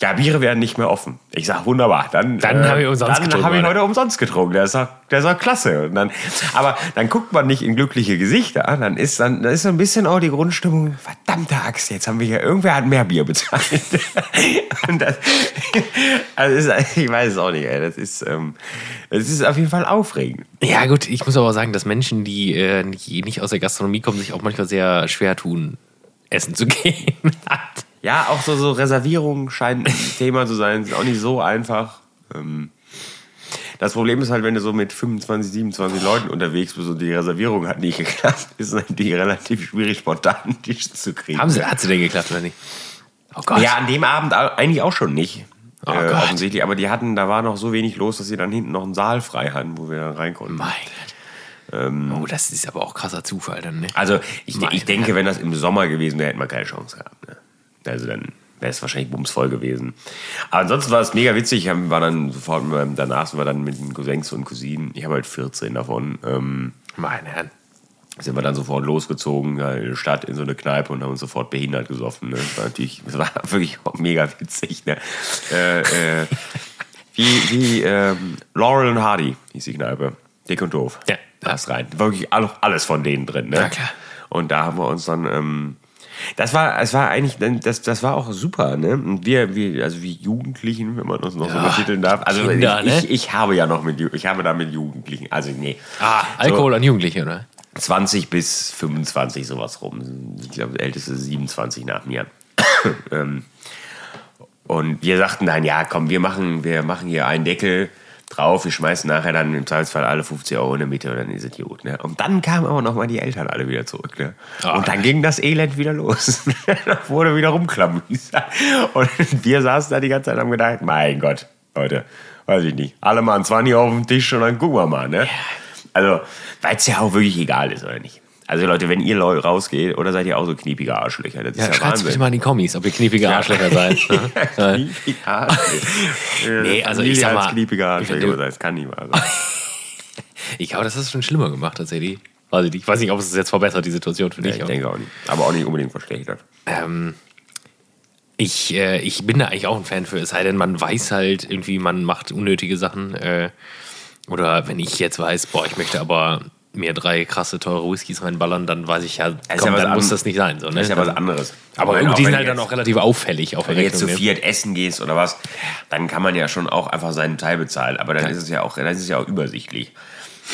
Speaker 2: Ja, Biere werden nicht mehr offen. Ich sag, wunderbar. Dann,
Speaker 1: Dann hab ich umsonst
Speaker 2: dann
Speaker 1: getrunken,
Speaker 2: hab ich
Speaker 1: oder?
Speaker 2: heute umsonst getrunken. Der ist doch, der ist doch klasse. Und dann, aber dann guckt man nicht in glückliche Gesichter. Dann ist dann, dann ist so ein bisschen auch die Grundstimmung, verdammte Axt, jetzt haben wir hier, irgendwer hat mehr Bier bezahlt. Und das, also ist, ich weiß es auch nicht, ey. Das ist, ähm, das ist auf jeden Fall aufregend.
Speaker 1: Ja, gut, ich muss aber sagen, dass Menschen, die, äh, die nicht aus der Gastronomie kommen, sich auch manchmal sehr schwer tun, essen zu gehen.
Speaker 2: Ja, auch so, so Reservierungen scheinen ein Thema zu sein. Ist auch nicht so einfach. Ähm, das Problem ist halt, wenn du so mit 25, 27 Leuten unterwegs bist und die Reservierung hat nicht geklappt, ist es natürlich relativ schwierig, spontan einen Tisch zu kriegen.
Speaker 1: Haben sie, hat sie denn geklappt oder nicht? Oh Gott.
Speaker 2: Ja, an dem Abend eigentlich auch schon nicht.
Speaker 1: Oh
Speaker 2: äh,
Speaker 1: Gott.
Speaker 2: offensichtlich, aber die hatten, da war noch so wenig los, dass sie dann hinten noch einen Saal frei hatten, wo wir dann rein konnten.
Speaker 1: Mein Gott. oh, das ist aber auch krasser Zufall dann, ne?
Speaker 2: Also ich, ich denke, wenn das im Sommer gewesen wäre, hätten wir keine Chance gehabt. Ne? Also dann wäre es wahrscheinlich bumsvoll gewesen. Aber ansonsten war es mega witzig. Ich war dann sofort, danach sind wir dann mit den Cousins und Cousinen, ich habe halt 14 davon, ähm,
Speaker 1: Meine Herren.
Speaker 2: sind wir dann sofort losgezogen in die Stadt, in so eine Kneipe und haben uns sofort behindert gesoffen. Ne? Das war natürlich, das war wirklich auch mega witzig. Ne? Äh, äh, wie wie ähm, Laurel und Hardy hieß die Kneipe. Dick und doof.
Speaker 1: Ja.
Speaker 2: Da ist rein. Wirklich all- alles von denen drin. Ne?
Speaker 1: Ja, klar.
Speaker 2: Und da haben wir uns dann. Ähm, das war, es war eigentlich, das, das war auch super, ne? Und wir, wir, also wie Jugendlichen, wenn man uns noch so
Speaker 1: Ja,
Speaker 2: betiteln darf. Also
Speaker 1: Kinder,
Speaker 2: ich,
Speaker 1: ne?
Speaker 2: ich, ich habe ja noch mit, ich habe da mit Jugendlichen, also nee.
Speaker 1: Ah, Alkohol an Jugendliche, oder?
Speaker 2: 20 bis 25 sowas rum. Ich glaube, der älteste ist 27 nach mir. ähm, und wir sagten dann, ja, komm, wir machen, wir machen hier einen Deckel drauf, wir schmeißen nachher dann im Zweifelsfall alle 50 Euro in der Mitte und dann ist es gut. Ne? Und dann kamen aber nochmal die Eltern alle wieder zurück. Ne?
Speaker 1: Ah.
Speaker 2: und dann ging das Elend wieder los. da wurde wieder rumklamüsert. Und wir saßen da die ganze Zeit und haben gedacht, mein Gott, Leute, weiß ich nicht, alle mal ein 20 auf den Tisch und dann gucken wir mal. Ne? Also, weil es ja auch wirklich egal ist, oder nicht? Also Leute, wenn ihr rausgeht, oder seid ihr auch so kniepige Arschlöcher? Das ist
Speaker 1: Ja,
Speaker 2: ja,
Speaker 1: schreibt bitte
Speaker 2: Wahnsinn.
Speaker 1: mal in die Kommis, ob ihr kniepige Arschlöcher seid. ne? Ja.
Speaker 2: Kniepige Arschlöcher.
Speaker 1: Nee, also ich sag mal,
Speaker 2: kniepige
Speaker 1: ich
Speaker 2: Arschlöcher, das kann nicht wahr sein.
Speaker 1: Ich glaube, das ist schon schlimmer gemacht, tatsächlich. Ich, ich weiß nicht, ob es jetzt verbessert, die Situation für dich.
Speaker 2: ich
Speaker 1: aber-
Speaker 2: denke auch nicht. Aber auch nicht unbedingt verschlechtert.
Speaker 1: Ähm, ich, äh, ich bin da eigentlich auch ein Fan für, es sei denn, man weiß halt irgendwie, man macht unnötige Sachen. Äh, oder wenn ich jetzt weiß, boah, ich möchte aber mir drei krasse, teure Whiskys reinballern, dann weiß ich ja,
Speaker 2: ist
Speaker 1: komm,
Speaker 2: ja
Speaker 1: dann muss das nicht sein. So, ne?
Speaker 2: Das ist ja was anderes.
Speaker 1: Aber
Speaker 2: wenn-
Speaker 1: gut,
Speaker 2: auch
Speaker 1: die sind halt dann auch relativ auffällig auf
Speaker 2: Wenn du jetzt zu
Speaker 1: Rechnung. ne?
Speaker 2: viert essen gehst oder was, dann kann man ja schon auch einfach seinen Teil bezahlen. Aber dann ist es ja auch, dann ist es ja auch übersichtlich.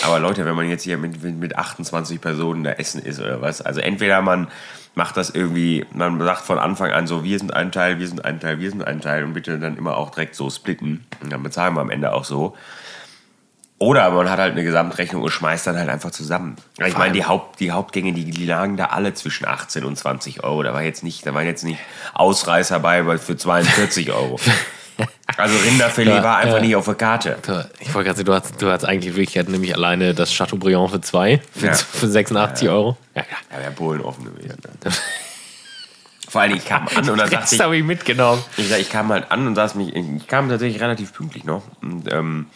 Speaker 2: Aber Leute, wenn man jetzt hier mit, mit, mit 28 Personen da essen ist oder was, also entweder man macht das irgendwie, man sagt von Anfang an so, wir sind ein Teil, wir sind ein Teil, wir sind ein Teil und bitte dann immer auch direkt so splitten. Und dann bezahlen wir am Ende auch so. Oder man hat halt eine Gesamtrechnung und schmeißt dann halt einfach zusammen. Ich meine, die, Haupt, die Hauptgänge, die, die lagen da alle zwischen 18 und 20 Euro. Da war jetzt nicht, da waren jetzt nicht Ausreißer bei weil für 42 Euro. Also Rinderfilet
Speaker 1: Ja,
Speaker 2: war einfach
Speaker 1: ja.
Speaker 2: nicht auf der Karte.
Speaker 1: Ich wollte gerade sagen, du hast, du hast eigentlich wirklich nämlich alleine das Chateaubriand für zwei, für,
Speaker 2: Ja.
Speaker 1: für 86 Euro. Ja, ja.
Speaker 2: Ja, wäre Polen offen gewesen. Ne? Vor allem, ich kam an und dann sagte ich,
Speaker 1: habe ich mitgenommen.
Speaker 2: ich, ich kam halt an und saß mich, ich kam tatsächlich relativ pünktlich noch und ähm,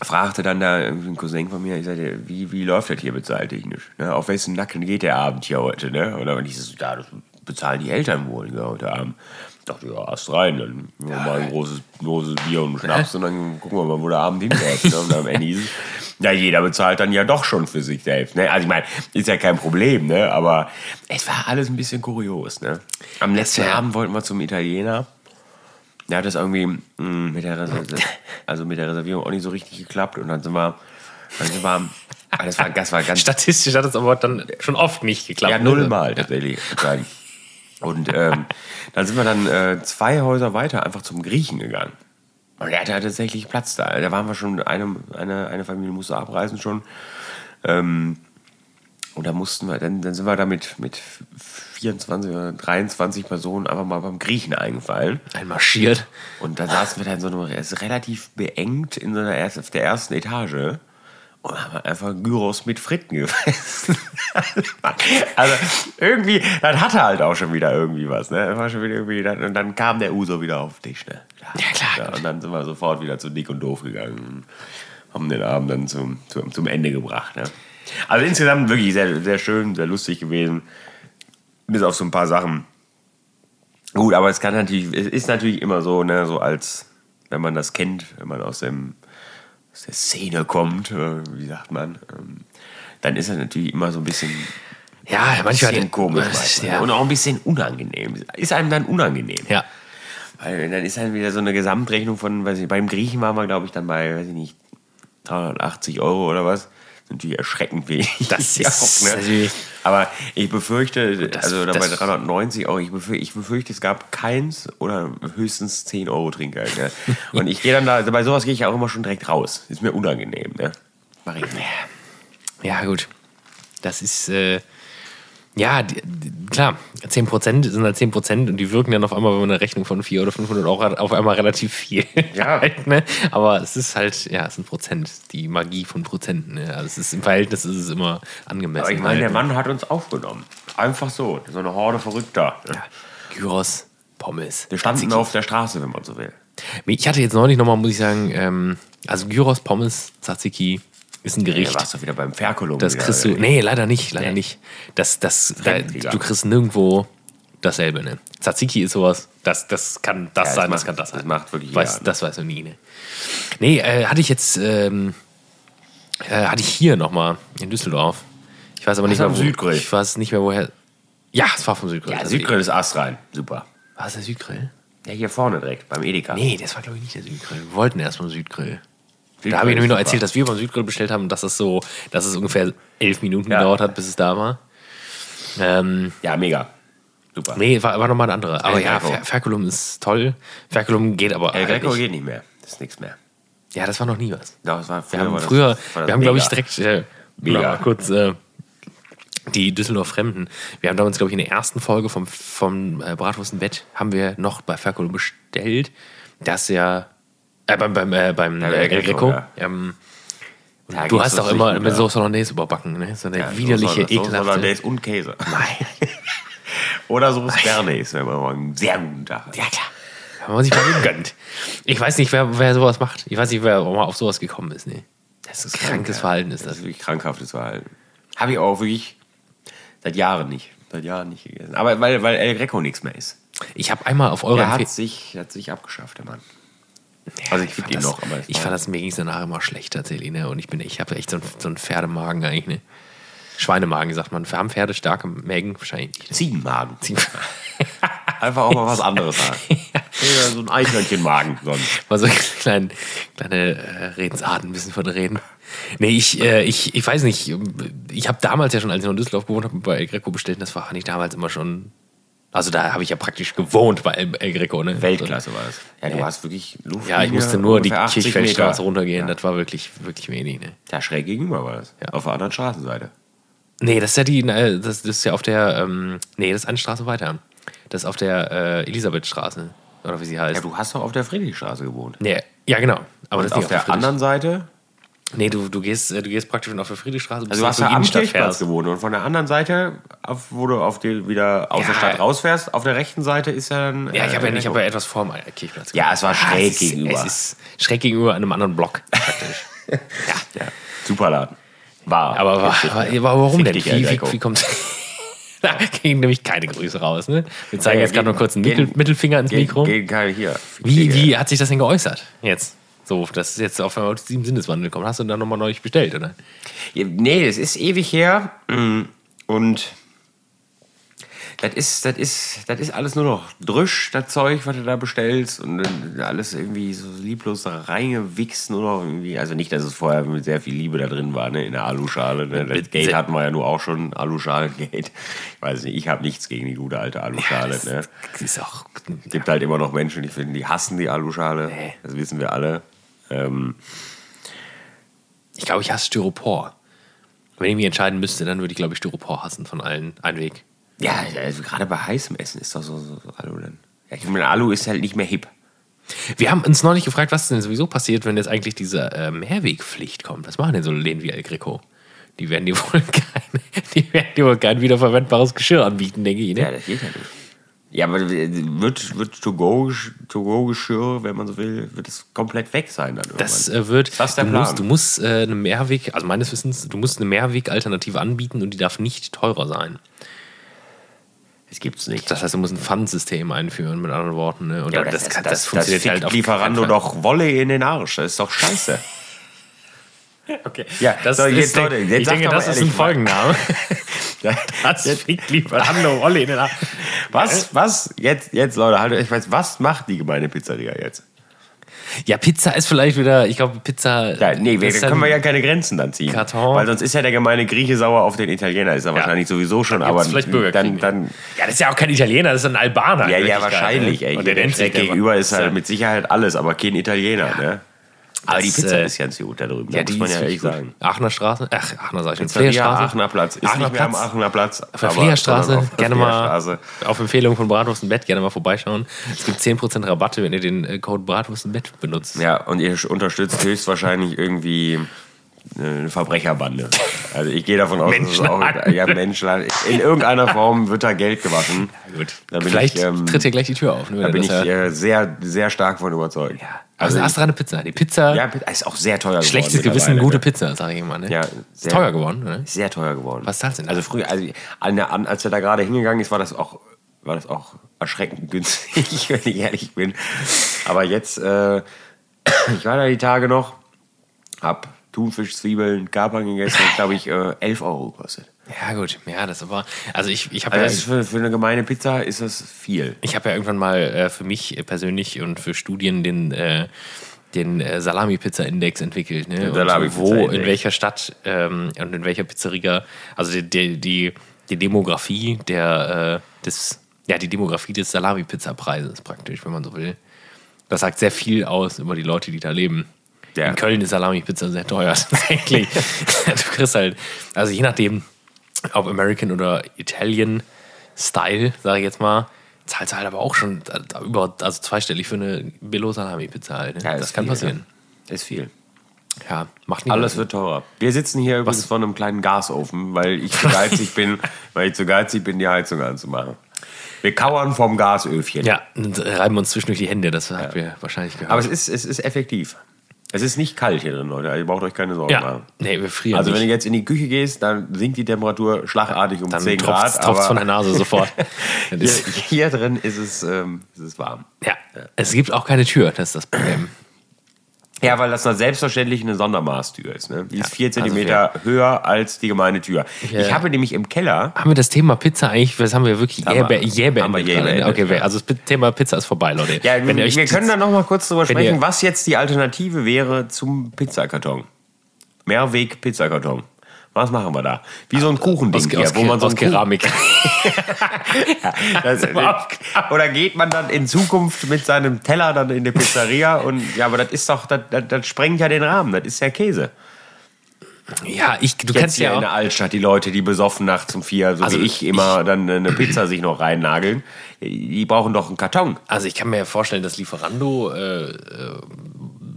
Speaker 2: fragte dann da ein Cousin von mir, ich sagte, wie, wie läuft das hier bezahltechnisch? Ne? Auf wessen Nacken geht der Abend hier heute? Ne? Und dann hieß es, ja, das bezahlen die Eltern wohl ja, heute Abend. Ich dachte, ja, hast rein, dann wir mal ein großes, großes Bier und Schnaps und dann gucken wir mal, wo der Abend hinläuft. Ne? Und am Ende hieß es, ja, jeder bezahlt dann ja doch schon für sich selbst. Ne? Also ich meine, ist ja kein Problem, ne? aber es war alles ein bisschen kurios. Ne? Am letzten
Speaker 1: Ja.
Speaker 2: Abend wollten wir zum Italiener. Der hat das irgendwie mh, mit, der Reser also mit der Reservierung auch nicht so richtig geklappt. Und dann sind wir, dann sind wir ah, das, war, das war ganz
Speaker 1: Statistisch hat es aber dann schon oft nicht geklappt.
Speaker 2: ja,
Speaker 1: ne?
Speaker 2: nullmal tatsächlich. Und ähm, dann sind wir dann äh, zwei Häuser weiter einfach zum Griechen gegangen. Und er hatte ja tatsächlich Platz da. Da waren wir schon, eine, eine, eine Familie musste abreisen schon. Ähm, und da mussten wir, dann, dann sind wir da mit, mit 24 oder 23 Personen einfach mal beim Griechen eingefallen.
Speaker 1: Einmarschiert.
Speaker 2: Und da saßen wir dann so eine, es ist relativ beengt in so einer erst, auf der ersten Etage. Und haben einfach Gyros mit Fritten gefressen. also irgendwie, dann hatte halt auch schon wieder irgendwie was. Ne? War schon wieder irgendwie, dann, und dann kam der Uso wieder auf den Tisch. Ne?
Speaker 1: Ja, klar.
Speaker 2: und dann sind wir sofort wieder zu dick und doof gegangen. Und haben den Abend dann zum, zum, zum Ende gebracht. Ne? Also insgesamt wirklich sehr, sehr schön, sehr lustig gewesen. Bis auf so ein paar Sachen. Gut, aber es kann natürlich, es ist natürlich immer so, ne, so als, wenn man das kennt, wenn man aus dem, aus der Szene kommt, äh, wie sagt man, ähm, dann ist das natürlich immer so ein bisschen,
Speaker 1: Ja, manchmal.
Speaker 2: bisschen komisch manchmal.
Speaker 1: Ja.
Speaker 2: und auch ein bisschen unangenehm. Ist einem dann unangenehm.
Speaker 1: ja.
Speaker 2: Weil dann ist dann wieder so eine Gesamtrechnung von, weiß ich, beim Griechen waren wir, glaube ich, dann bei, weiß ich nicht, 380 Euro oder was. Natürlich erschreckend wenig.
Speaker 1: Das
Speaker 2: Ja,
Speaker 1: ist
Speaker 2: ne? Aber ich befürchte,
Speaker 1: Das-
Speaker 2: also bei
Speaker 1: das-
Speaker 2: 390 Euro, ich befürchte, ich befürchte, es gab keins oder höchstens 10 Euro Trinkgeld. Ne? Und ich gehe dann da, bei sowas gehe ich auch immer schon direkt raus. Ist mir unangenehm. Ne? Mach ich nicht.
Speaker 1: Ja, gut. Das ist, äh, ja, die, klar, 10% sind halt 10% und die wirken dann auf einmal, wenn man eine Rechnung von 400 oder 500 Euro hat, auf einmal relativ viel.
Speaker 2: Ja.
Speaker 1: halt, ne? Aber es ist halt, ja, es sind Prozent, die Magie von Prozenten. Ne? Also es ist, Im Verhältnis ist es immer angemessen.
Speaker 2: Aber ich meine, der
Speaker 1: halt.
Speaker 2: Mann hat uns aufgenommen. Einfach so. So eine Horde Verrückter. Ne?
Speaker 1: Ja. Gyros, Pommes.
Speaker 2: Wir standen auf der Straße, wenn man so will.
Speaker 1: Ich hatte jetzt neulich nochmal, muss ich sagen, ähm, also Gyros, Pommes, Tzatziki ist ein Gericht.
Speaker 2: warst du wieder beim Ferkulum.
Speaker 1: Das
Speaker 2: wieder.
Speaker 1: kriegst du. Nee, leider nicht, leider
Speaker 2: Nee.
Speaker 1: nicht. Das, das, da, du kriegst nirgendwo dasselbe, ne? Tzatziki ist sowas, das, das kann das
Speaker 2: Ja, das
Speaker 1: sein, das
Speaker 2: macht-
Speaker 1: kann das
Speaker 2: das
Speaker 1: sein.
Speaker 2: macht wirklich
Speaker 1: weiß,
Speaker 2: jeder, ne?
Speaker 1: Das weißt du nie, ne? Nee, äh, hatte ich jetzt, ähm, äh, hatte ich hier nochmal in Düsseldorf. Ich weiß aber nicht mehr, wo,
Speaker 2: Südgrill.
Speaker 1: Ich weiß nicht mehr, woher. Ja, es war vom Südgrill.
Speaker 2: Ja,
Speaker 1: Also,
Speaker 2: Südgrill ist astrein. Super.
Speaker 1: War es der Südgrill?
Speaker 2: Ja, hier vorne direkt, beim Edeka.
Speaker 1: Nee, das war, glaube ich, nicht der Südgrill. Wir wollten erst beim Südgrill.
Speaker 2: Südgrill
Speaker 1: Da habe ich nämlich noch erzählt, dass wir beim Südgrill bestellt haben, dass es so, dass es ungefähr elf Minuten
Speaker 2: Ja.
Speaker 1: gedauert hat, bis es da war. Ähm,
Speaker 2: Ja, mega. Super.
Speaker 1: nee, war, war nochmal eine andere. Aber
Speaker 2: El
Speaker 1: ja. Fer Ferculum ist toll. Ferculum geht aber
Speaker 2: El Greco geht nicht mehr. Das ist nichts mehr.
Speaker 1: Ja, das war noch nie was.
Speaker 2: Ja, das war
Speaker 1: Wir haben früher,
Speaker 2: das
Speaker 1: wir haben glaube ich direkt, äh,
Speaker 2: Mega.
Speaker 1: kurz äh, die Düsseldorf Fremden. Wir haben damals glaube ich in der ersten Folge vom, vom äh, Bratwurst im Bett haben wir noch bei Ferculum bestellt, dass ja äh, beim beim äh, beim
Speaker 2: Bei El
Speaker 1: El
Speaker 2: Greco, ja.
Speaker 1: Ähm, du hast auch immer mit Sauce Hollandaise überbacken, ne? So eine
Speaker 2: ja.
Speaker 1: widerliche,
Speaker 2: Soße- Soße
Speaker 1: ekelhafte.
Speaker 2: Hollandaise und Käse.
Speaker 1: Nein.
Speaker 2: Oder so Bernays, wenn man mal einen sehr guten Tag hat.
Speaker 1: Ja, klar. Wenn man sich mal gönnt. Ich weiß nicht, wer, wer sowas macht. Ich weiß nicht, wer auch mal auf sowas gekommen ist. Nee. Das ist krankes
Speaker 2: ja.
Speaker 1: Verhalten, ist
Speaker 2: Das
Speaker 1: das.
Speaker 2: ist wirklich krankhaftes Verhalten. Habe ich auch wirklich seit Jahren nicht. Seit Jahren nicht gegessen. Aber weil, weil El Greco nichts mehr ist.
Speaker 1: Ich habe einmal auf eure
Speaker 2: Der hat sich, hat sich abgeschafft, der Mann. Also ich
Speaker 1: fand
Speaker 2: finde
Speaker 1: das,
Speaker 2: noch, aber
Speaker 1: ich fand das, mir ging es danach immer schlecht tatsächlich, ne? Und ich bin, ich habe echt so einen, so einen Pferdemagen eigentlich, ne? Schweinemagen, sagt man. Haben Pferde starke Mägen? Wahrscheinlich nicht. Ne?
Speaker 2: Ziegenmagen.
Speaker 1: Ziehen-
Speaker 2: Einfach auch mal was anderes sagen. Oder so ein Eichhörnchenmagen sonst.
Speaker 1: Mal so kleine, kleine äh, Redensarten ein bisschen verdrehen. Nee, ich, äh, ich, ich weiß nicht. Ich habe damals ja schon, als ich noch in Düsseldorf gewohnt habe, bei El Greco bestellt. Das war nicht damals immer schon. Also da habe ich ja praktisch gewohnt bei El, El Greco, ne?
Speaker 2: Weltklasse war das. Ja, du
Speaker 1: Ja.
Speaker 2: hast wirklich Luft.
Speaker 1: Ja, ich musste nur die
Speaker 2: ungefähr 80
Speaker 1: Kirchfeldstraße runtergehen.
Speaker 2: Ja.
Speaker 1: Das war wirklich, wirklich wenig, ne?
Speaker 2: Ja, schräg gegenüber war das.
Speaker 1: Ja.
Speaker 2: Auf der anderen Straßenseite.
Speaker 1: Nee, das ist ja die, das, das ist ja auf der, ähm, nee, das ist eine Straße weiter. Das ist auf der äh, Elisabethstraße. Oder wie sie heißt.
Speaker 2: Ja, du hast doch auf der Friedrichstraße gewohnt.
Speaker 1: nee, ja, genau. Aber das
Speaker 2: Und
Speaker 1: ist
Speaker 2: auf
Speaker 1: nicht
Speaker 2: der anderen Seite,
Speaker 1: Nee, du, du, gehst, äh, du gehst praktisch auf der Friedrichstraße
Speaker 2: also du hast ja am Kirchplatz gewohnt. Und von der anderen Seite, auf, wo du auf die, wieder aus der
Speaker 1: Ja.
Speaker 2: Stadt rausfährst, auf der rechten Seite ist ja dann.
Speaker 1: Ja, ich habe ja,
Speaker 2: äh,
Speaker 1: nicht, ich ja etwas vor dem Kirchplatz.
Speaker 2: Ja, es war
Speaker 1: Ah,
Speaker 2: schräg
Speaker 1: es ist,
Speaker 2: gegenüber.
Speaker 1: Es ist schräg gegenüber einem anderen Block praktisch.
Speaker 2: ja, super Laden. War.
Speaker 1: Aber, war, war, aber warum
Speaker 2: Fick
Speaker 1: denn? Wie, wie, wie kommt. da gingen nämlich keine Grüße raus, ne? Wir zeigen
Speaker 2: Ja,
Speaker 1: jetzt gerade noch kurz einen Mittel, Mittelfinger ins
Speaker 2: Geh-
Speaker 1: Mikro.
Speaker 2: geh- geh- hier.
Speaker 1: Wie, wie hat sich das denn geäußert jetzt? So, dass es jetzt auf einmal sieben Sinneswandel kommt. Hast du dann nochmal neulich bestellt, oder?
Speaker 2: Ja, Nee, es ist ewig her. mm, Und das ist, das ist, das ist alles nur noch Drüsch, das Zeug, was du da bestellst. Und alles irgendwie so lieblos da reingewichst. Nur noch irgendwie. Also nicht, dass es vorher mit sehr viel Liebe da drin war, ne? In der Aluschale. Ne? Das Gate hatten wir ja nur auch schon, Aluschalen-Gate. Ich weiß nicht, ich habe nichts gegen die gute alte Aluschale.
Speaker 1: das,
Speaker 2: ne?
Speaker 1: ist auch.
Speaker 2: Es gibt halt immer noch Menschen, die finden, die hassen die Aluschale.
Speaker 1: Nee.
Speaker 2: Das wissen wir alle. Ähm,
Speaker 1: Ich glaube, ich hasse Styropor. Wenn ich mich entscheiden müsste, dann würde ich, glaube ich, Styropor hassen von allen. Einweg.
Speaker 2: Ja, also gerade bei heißem Essen ist doch so, so, Alu dann. Ja, ich meine, Alu ist halt nicht mehr hip.
Speaker 1: Wir haben uns neulich gefragt, was denn sowieso passiert, wenn jetzt eigentlich diese äh, Mehrwegpflicht kommt. Was machen denn so Läden wie El Greco? Die werden dir wohl kein, die werden dir wohl kein wiederverwendbares Geschirr anbieten, denke ich.
Speaker 2: Ja,
Speaker 1: Ne?
Speaker 2: das geht ja nicht. Ja, aber wird, wird To-Go-Geschirr, wenn man so will, wird es komplett weg sein dann irgendwann.
Speaker 1: Das äh, wird.
Speaker 2: Ist das der
Speaker 1: du
Speaker 2: Plan?
Speaker 1: musst, du musst äh, eine Mehrweg, also meines Wissens, du musst eine Mehrweg-Alternative anbieten und die darf nicht teurer sein.
Speaker 2: das gibt's nicht.
Speaker 1: Das heißt, du musst ein Pfandsystem einführen, mit anderen Worten. Ne? Und
Speaker 2: ja,
Speaker 1: das,
Speaker 2: das,
Speaker 1: das,
Speaker 2: das, das,
Speaker 1: das
Speaker 2: das
Speaker 1: funktioniert
Speaker 2: fickt
Speaker 1: halt auf
Speaker 2: Lieferando doch Wolle in den Arsch. Das ist doch scheiße.
Speaker 1: Okay.
Speaker 2: Ja,
Speaker 1: das
Speaker 2: so, jetzt,
Speaker 1: ist,
Speaker 2: Leute, jetzt
Speaker 1: ich denke, das ist ein Folgenname.
Speaker 2: Ja,
Speaker 1: Das fickt Lieferando Olli in den Arsch.
Speaker 2: was, was, jetzt, jetzt, Leute, haltet euch fest, was macht die gemeine Pizzeria jetzt?
Speaker 1: Ja, Pizza ist vielleicht wieder, ich glaube, Pizza.
Speaker 2: Ja, nee, wir, können wir ja keine Grenzen dann ziehen.
Speaker 1: Karton.
Speaker 2: Weil sonst ist ja der gemeine Grieche sauer auf den Italiener. Ist er wahrscheinlich sowieso schon, aber
Speaker 1: vielleicht Bürgerkrieg.
Speaker 2: dann, dann
Speaker 1: Ja, das ist ja auch kein Italiener, das ist ein Albaner.
Speaker 2: Ja, ja,
Speaker 1: Wirklichkeit,
Speaker 2: wahrscheinlich.
Speaker 1: ne?
Speaker 2: Ey.
Speaker 1: Und
Speaker 2: Der,
Speaker 1: der
Speaker 2: Schreck gegenüber ist halt mit Sicherheit alles, aber kein Italiener. Ne? Aber die
Speaker 1: Das,
Speaker 2: Pizza
Speaker 1: äh,
Speaker 2: ist ganz gut da drüben,
Speaker 1: Ja,
Speaker 2: da
Speaker 1: die
Speaker 2: muss man ja ehrlich sagen.
Speaker 1: Aachener Straße, ach, Aachener sag ich schon,
Speaker 2: Pizzeria
Speaker 1: Flierstraße.
Speaker 2: Aachener Platz. Ist
Speaker 1: Aachener
Speaker 2: nicht mehr am
Speaker 1: Platz.
Speaker 2: Aachener Platz.
Speaker 1: Auf der
Speaker 2: der
Speaker 1: gerne mal auf Empfehlung von Bratwurst im Bett, gerne mal vorbeischauen. Es gibt 10% Rabatte, wenn ihr den äh, Code Bratwurst im Bett benutzt.
Speaker 2: Ja, und ihr unterstützt höchstwahrscheinlich irgendwie eine Verbrecherbande. Also ich gehe davon aus, dass es auch ja, Menschenhandel. In irgendeiner Form wird da Geld gewaschen.
Speaker 1: Gut,
Speaker 2: Da bin
Speaker 1: vielleicht
Speaker 2: ich, ähm,
Speaker 1: tritt hier gleich die Tür auf. Ne,
Speaker 2: Da bin ich
Speaker 1: ja-
Speaker 2: äh, sehr, sehr stark von überzeugt.
Speaker 1: ja. Also, also eine Pizza. Die Pizza,
Speaker 2: Ja, ist auch sehr teuer geworden.
Speaker 1: schlechtes Gewissen, gute? Pizza, sage ich immer. Ne?
Speaker 2: Ja,
Speaker 1: ist
Speaker 2: sehr-
Speaker 1: teuer geworden. Ne?
Speaker 2: Sehr teuer geworden.
Speaker 1: Was zahlst du denn?
Speaker 2: Also früher, also an der, an, als er da gerade hingegangen ist, war das auch, war das auch erschreckend günstig, wenn ich ehrlich bin. Aber jetzt, äh, ich war da die Tage noch, hab Thunfisch, Zwiebeln, Kapern gegessen, glaube ich, äh, 11 Euro gekostet.
Speaker 1: Ja, gut. Ja, das aber. Also, ich, ich habe
Speaker 2: Also
Speaker 1: ja,
Speaker 2: für, für eine gemeine Pizza ist das viel.
Speaker 1: ich hab ja irgendwann mal äh, für mich persönlich und für Studien den. Äh, den äh, Salami-Pizza-Index entwickelt. Ne?
Speaker 2: Salami-Pizza-Index.
Speaker 1: wo, in welcher Stadt ähm, und in welcher Pizzeria, also die, die, die, die Demografie der, äh, des, ja, die Demografie des Salami-Pizza-Preises praktisch, wenn man so will. Das sagt sehr viel aus über die Leute, die da leben.
Speaker 2: Ja.
Speaker 1: In Köln ist Salami-Pizza sehr teuer, tatsächlich. du kriegst halt, also je nachdem, ob American oder Italian Style, sage ich jetzt mal, zahlst du halt aber auch schon über, also zweistellig für eine Billo-Salami-Pizza halt. Ne?
Speaker 2: Ja,
Speaker 1: das kann
Speaker 2: viel,
Speaker 1: passieren.
Speaker 2: Ja. Ist viel.
Speaker 1: Ja, macht nicht
Speaker 2: Alles wird teurer. Wir sitzen hier übrigens vor einem kleinen Gasofen, weil ich zu geizig bin, weil ich zu geizig bin, die Heizung anzumachen. Wir kauern vom Gasöfchen.
Speaker 1: Ja, und reiben uns zwischendurch die Hände, das habt ihr wahrscheinlich gehört.
Speaker 2: Aber es ist, es ist effektiv. Es ist nicht kalt hier drin, Leute. Ihr braucht euch keine Sorgen
Speaker 1: ja,
Speaker 2: machen.
Speaker 1: nee, wir frieren
Speaker 2: Also wenn du
Speaker 1: nicht.
Speaker 2: jetzt in die Küche gehst, dann sinkt die Temperatur schlagartig um
Speaker 1: Dann
Speaker 2: 10
Speaker 1: tropft
Speaker 2: Grad.
Speaker 1: es von der Nase sofort.
Speaker 2: Hier, hier drin ist es, ähm, ist es warm.
Speaker 1: ja, es gibt auch keine Tür, das ist das Problem.
Speaker 2: Ja, weil das dann selbstverständlich eine Sondermaßtür ist. Ne? Die ist vier
Speaker 1: also
Speaker 2: Zentimeter höher als die gemeine Tür.
Speaker 1: Ja.
Speaker 2: Ich habe nämlich im Keller.
Speaker 1: Haben wir das Thema Pizza eigentlich, das haben wir wirklich jäh beendet
Speaker 2: jäh beendet,
Speaker 1: Okay,
Speaker 2: ja.
Speaker 1: also das Thema Pizza ist vorbei, Leute.
Speaker 2: Ja,
Speaker 1: Wenn
Speaker 2: wir können da noch mal kurz drüber sprechen, was jetzt die Alternative wäre zum Pizzakarton. Mehrweg-Pizzakarton. Was machen wir da? Wie so ein Kuchending
Speaker 1: aus,
Speaker 2: hier,
Speaker 1: aus,
Speaker 2: wo man so
Speaker 1: aus Keramik.
Speaker 2: Das, oder geht man dann in Zukunft mit seinem Teller dann in die Pizzeria und ja, aber das ist doch, das, das, das sprengt ja den Rahmen, das ist ja Käse.
Speaker 1: ja, ich, du
Speaker 2: Jetzt
Speaker 1: kannst ja
Speaker 2: in
Speaker 1: auch.
Speaker 2: der Altstadt die Leute, die besoffen nachts um vier, so
Speaker 1: Also
Speaker 2: wie ich, immer dann eine Pizza sich noch reinnageln, die brauchen doch einen Karton.
Speaker 1: Also ich kann mir ja vorstellen, dass Lieferando äh, äh,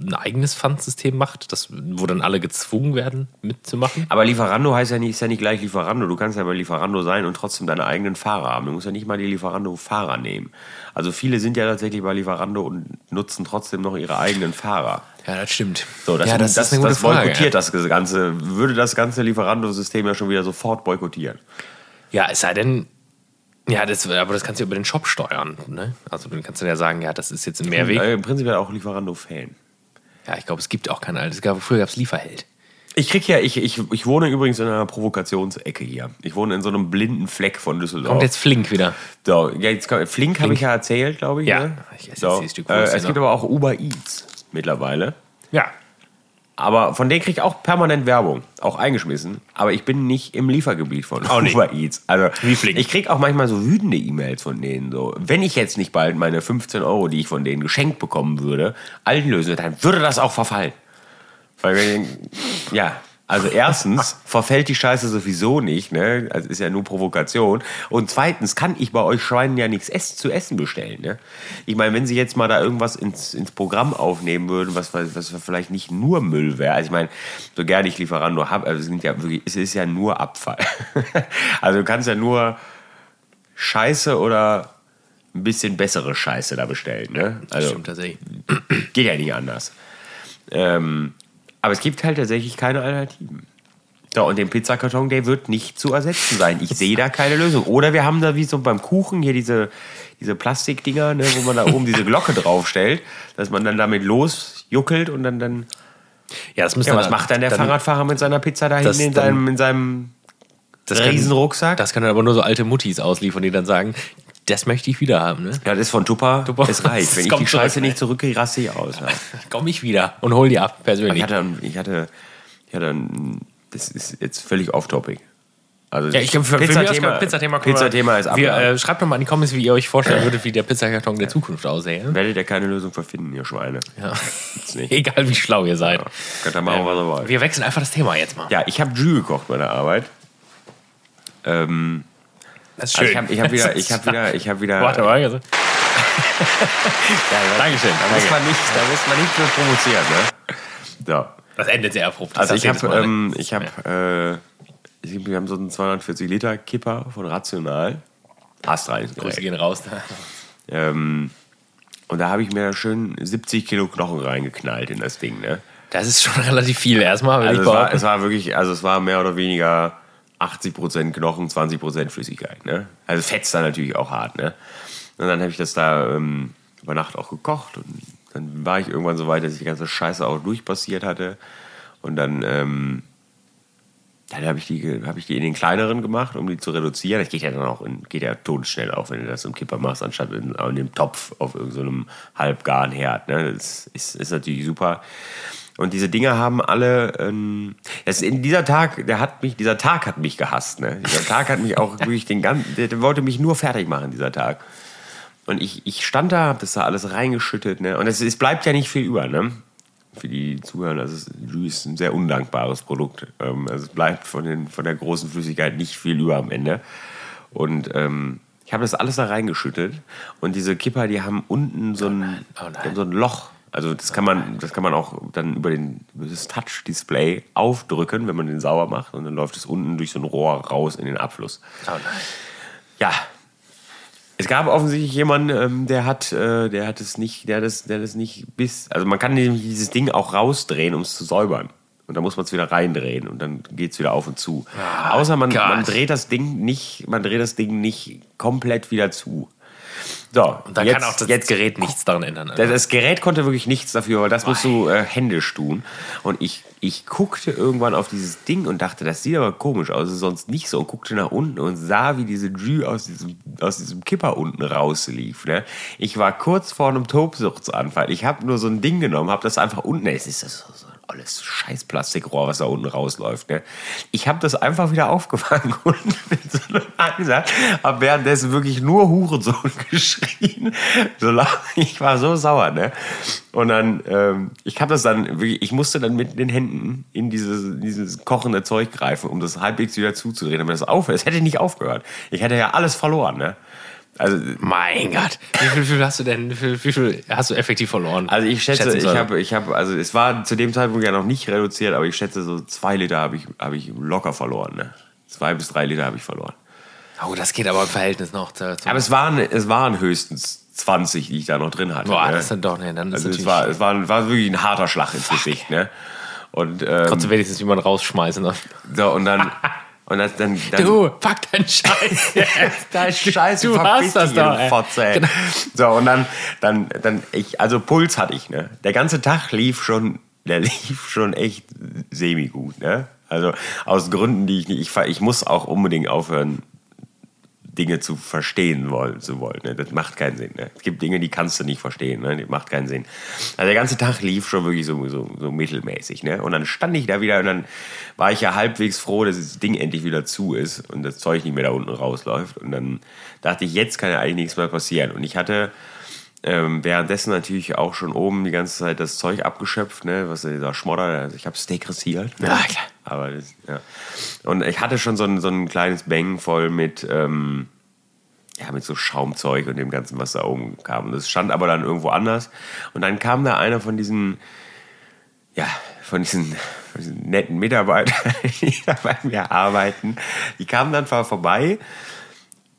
Speaker 1: ein eigenes Pfandsystem macht, das, wo dann alle gezwungen werden, mitzumachen.
Speaker 2: Aber Lieferando heißt ja nicht, ist ja nicht gleich Lieferando. Du kannst ja bei Lieferando sein und trotzdem deine eigenen Fahrer haben. Du musst ja nicht mal die Lieferando-Fahrer nehmen. Also viele sind ja tatsächlich bei Lieferando und nutzen trotzdem noch ihre eigenen Fahrer.
Speaker 1: Ja, das stimmt.
Speaker 2: So, das,
Speaker 1: ja,
Speaker 2: das, das,
Speaker 1: eine gute Frage.
Speaker 2: boykottiert das Ganze, würde das ganze Lieferando-System ja schon wieder sofort boykottieren.
Speaker 1: Ja, es sei denn, ja, das, aber das kannst du über den Shop steuern. Ne? Also dann kannst du ja sagen, ja, das ist jetzt ein Mehrweg.
Speaker 2: Im Prinzip ja auch Lieferando-Fan.
Speaker 1: Ja, ich glaube, es gibt auch kein altes. Es gab- Früher gab es Lieferheld.
Speaker 2: Ich krieg ja, ich, ich, ich wohne übrigens in einer Provokationsecke hier. Ich wohne in so einem blinden Fleck von Düsseldorf.
Speaker 1: Kommt jetzt Flink wieder.
Speaker 2: So, ja, jetzt kommt, Flink habe
Speaker 1: Flink.
Speaker 2: ich ja erzählt, glaube ich.
Speaker 1: Ja,
Speaker 2: ne?
Speaker 1: ich esse jetzt
Speaker 2: so.
Speaker 1: dieses Stück
Speaker 2: äh,
Speaker 1: Wurst
Speaker 2: Es
Speaker 1: hier
Speaker 2: gibt
Speaker 1: noch.
Speaker 2: aber auch Uber Eats mittlerweile.
Speaker 1: Ja.
Speaker 2: Aber von denen kriege ich auch permanent Werbung, auch eingeschmissen. Aber ich bin nicht im Liefergebiet von
Speaker 1: Auch nicht.
Speaker 2: Uber Eats. Also ich kriege auch manchmal so wütende E-Mails von denen. So, wenn ich jetzt nicht bald meine 15 Euro, die ich von denen geschenkt bekommen würde, einlöse, dann würde das auch verfallen. Weil wir ja, also erstens verfällt die Scheiße sowieso nicht, ne? Also ist ja nur Provokation. Und zweitens kann ich bei euch Schweinen ja nichts ess zu essen bestellen, ne? Ich meine, wenn sie jetzt mal da irgendwas ins, ins Programm aufnehmen würden, was, was vielleicht nicht nur Müll wäre. Also ich meine, so gerne ich Lieferando habe, also es sind ja wirklich, es ist ja nur Abfall. also du kannst ja nur Scheiße oder ein bisschen bessere Scheiße da bestellen, ne? Also
Speaker 1: Stimmt tatsächlich.
Speaker 2: Geht ja nicht anders. Ähm, aber es gibt halt tatsächlich keine Alternativen. Ja, und den Pizzakarton, der wird nicht zu ersetzen sein. Ich sehe da keine Lösung. Oder wir haben da wie so beim Kuchen hier diese, diese Plastikdinger, ne, wo man da oben diese Glocke draufstellt, dass man dann damit losjuckelt und dann, dann
Speaker 1: Ja, das müssen
Speaker 2: ja, was macht dann der Fahrradfahrer mit seiner Pizza da hinten in
Speaker 1: dann-
Speaker 2: seinem, in seinem
Speaker 1: Das kann-
Speaker 2: Riesenrucksack?
Speaker 1: Das können dann aber nur so alte Muttis ausliefern, die dann sagen, das möchte ich wieder haben. Ne?
Speaker 2: Ja, das ist von Tupper.
Speaker 1: Tupper.
Speaker 2: Es reicht. Wenn ich die Scheiße
Speaker 1: zurück,
Speaker 2: nicht zurückkriege, raste ich aus. Ja.
Speaker 1: Komm ich wieder und hol die ab,
Speaker 2: Ich
Speaker 1: persönlich.
Speaker 2: hatte, ich hatte, ich hatte, das ist jetzt völlig off-topic. Also
Speaker 1: Ja, ich glaube, für, für mich
Speaker 2: Pizzathema,
Speaker 1: ist Pizzathema können wir-
Speaker 2: Pizzathema ist
Speaker 1: wir,
Speaker 2: abgehakt.
Speaker 1: äh, Schreibt doch mal in die Comments, wie ihr euch vorstellen würdet, wie der Pizzakarton der Zukunft aussähe.
Speaker 2: Werdet ihr keine Lösung für finden, ihr Schweine.
Speaker 1: Ja. Egal wie schlau ihr seid.
Speaker 2: Könnt ihr machen, was ihr wollt.
Speaker 1: Wir wechseln einfach das Thema jetzt mal.
Speaker 2: Ja, ich habe Jus gekocht bei der Arbeit. Ähm,
Speaker 1: Das ist
Speaker 2: also ich habe ich hab wieder, ich habe wieder, ich habe wieder.
Speaker 1: Warte mal. Also. Dankeschön.
Speaker 2: Da muss man nicht, da muss man nicht für provozieren, ne? So.
Speaker 1: Das endet sehr abrupt.
Speaker 2: Also ich habe, ähm, ich habe, äh, ich- wir haben so einen 240 Liter Kipper von Rational. Hast rein.
Speaker 1: Grüße gehen raus.
Speaker 2: Ähm, und da habe ich mir schön 70 Kilo Knochen reingeknallt in das Ding. Ne?
Speaker 1: Das ist schon relativ viel erstmal,
Speaker 2: Also
Speaker 1: ich
Speaker 2: es war, es war wirklich, also es war mehr oder weniger 80% Knochen, 20% Flüssigkeit. Ne? Also fetzt da natürlich auch hart. Ne? Und dann habe ich das da ähm, über Nacht auch gekocht und dann war ich irgendwann so weit, dass ich die ganze Scheiße auch durchpassiert hatte. Und dann, ähm, dann habe ich, die, hab ich die in den kleineren gemacht, um die zu reduzieren. Das geht ja dann auch in, geht ja todesschnell auch, wenn du das im Kipper machst, anstatt in, in dem Topf auf irgendeinem halbgaren Herd. Ne? Das ist, ist natürlich super. Und diese Dinger haben alle, ähm, das in dieser Tag, der hat mich, dieser Tag hat mich gehasst. Ne? Dieser Tag hat mich auch wirklich den ganzen, der, der wollte mich nur fertig machen, dieser Tag. Und ich, ich stand da, hab das da alles reingeschüttet, ne? Und es, es bleibt ja nicht viel über, ne? Für die, also es Jus ist ein sehr undankbares Produkt. Ähm, also es bleibt von, den, von der großen Flüssigkeit nicht viel über am Ende. Und ähm, ich habe das alles da reingeschüttet. Und diese Kipper, die haben unten so ein,
Speaker 1: Oh nein.
Speaker 2: die haben so ein Loch. Also das kann man, das kann man auch dann über, den, über das Touch-Display aufdrücken, wenn man den sauber macht. Und dann läuft es unten durch so ein Rohr raus in den Abfluss.
Speaker 1: Oh nein.
Speaker 2: Ja. Es gab offensichtlich jemanden, ähm, der hat, äh, der hat es nicht, der hat es, der hat es nicht bis, also man kann nämlich dieses Ding auch rausdrehen, um es zu säubern. Und dann muss man es wieder reindrehen und dann geht es wieder auf und zu. Außer man, man dreht das Ding nicht, man dreht das Ding nicht komplett wieder zu. So,
Speaker 1: Und da
Speaker 2: jetzt,
Speaker 1: kann auch das
Speaker 2: jetzt
Speaker 1: Gerät nichts daran ändern.
Speaker 2: Das, das Gerät konnte wirklich nichts dafür, weil das musst du äh, händisch tun. Und ich, ich guckte irgendwann auf dieses Ding und dachte, das sieht aber komisch aus, ist sonst nicht so. Und guckte nach unten und sah, wie diese Jü aus diesem, aus diesem Kipper unten rauslief. Ne? Ich war kurz vor einem Tobsuchtsanfall. Ich habe nur so ein Ding genommen, habe das einfach unten, es ist das so ein alles scheiß Plastikrohr, was da unten rausläuft. Ne? Ich habe das einfach wieder aufgefangen und mit so einem Einsatz habe währenddessen wirklich nur Hurensohn geschrien. So ich war so sauer. Ne? Und dann, ähm, ich habe das dann, wirklich, ich musste dann mit den Händen in dieses, dieses kochende Zeug greifen, um das halbwegs wieder zuzudrehen, damit das aufhört. Es hätte nicht aufgehört. Ich hätte ja alles verloren. Ne? Also,
Speaker 1: Mein Gott. Wie viel, wie viel hast du denn, wie viel, wie viel hast du effektiv verloren?
Speaker 2: also ich schätze, ich habe, ich habe, also es war zu dem Zeitpunkt ja noch nicht reduziert, aber ich schätze, so zwei Liter habe ich, habe ich locker verloren. Ne? Zwei bis drei Liter habe ich verloren.
Speaker 1: Oh, das geht aber im Verhältnis noch zu. zu
Speaker 2: Aber es waren, es waren höchstens 20, die ich da noch drin hatte.
Speaker 1: boah,
Speaker 2: ne?
Speaker 1: das dann doch, ne, dann
Speaker 2: also es war, es war, war wirklich ein harter Schlag ins Gesicht. Ne? Und, ähm,
Speaker 1: Konntest du wenigstens jemanden rausschmeißen. ne?
Speaker 2: so, und dann, und das, dann, dann
Speaker 1: Du, fuck deinen Scheiß.
Speaker 2: Dein Scheiße,
Speaker 1: Du hast das doch, ey.
Speaker 2: Fotze, ey.
Speaker 1: Genau.
Speaker 2: So, und dann, dann, dann, ich, also Puls hatte ich, ne? Der ganze Tag lief schon, der lief schon echt semi-gut, ne? Also aus Gründen, die ich nicht, ich, ich muss auch unbedingt aufhören, Dinge zu verstehen wollen, zu wollen. Ne? Das macht keinen Sinn. Ne? Es gibt Dinge, die kannst du nicht verstehen. Ne? Das macht keinen Sinn. Also der ganze Tag lief schon wirklich so, so, so mittelmäßig. Ne? Und dann stand ich da wieder und dann war ich ja halbwegs froh, dass das Ding endlich wieder zu ist und das Zeug nicht mehr da unten rausläuft. Und dann dachte ich, jetzt kann ja eigentlich nichts mehr passieren. Und ich hatte ähm, währenddessen natürlich auch schon oben die ganze Zeit das Zeug abgeschöpft, ne? was dieser Schmodder, also ich habe Steak rasiert. Ne?
Speaker 1: Ja, klar.
Speaker 2: Aber das, ja. Und ich hatte schon so ein, so ein kleines Bang voll mit, ähm, ja, mit so Schaumzeug und dem Ganzen, was da oben kam. Das stand aber dann irgendwo anders. Und dann kam da einer von diesen, ja, von diesen, von diesen netten Mitarbeitern, die da bei mir arbeiten. Die kamen dann vorbei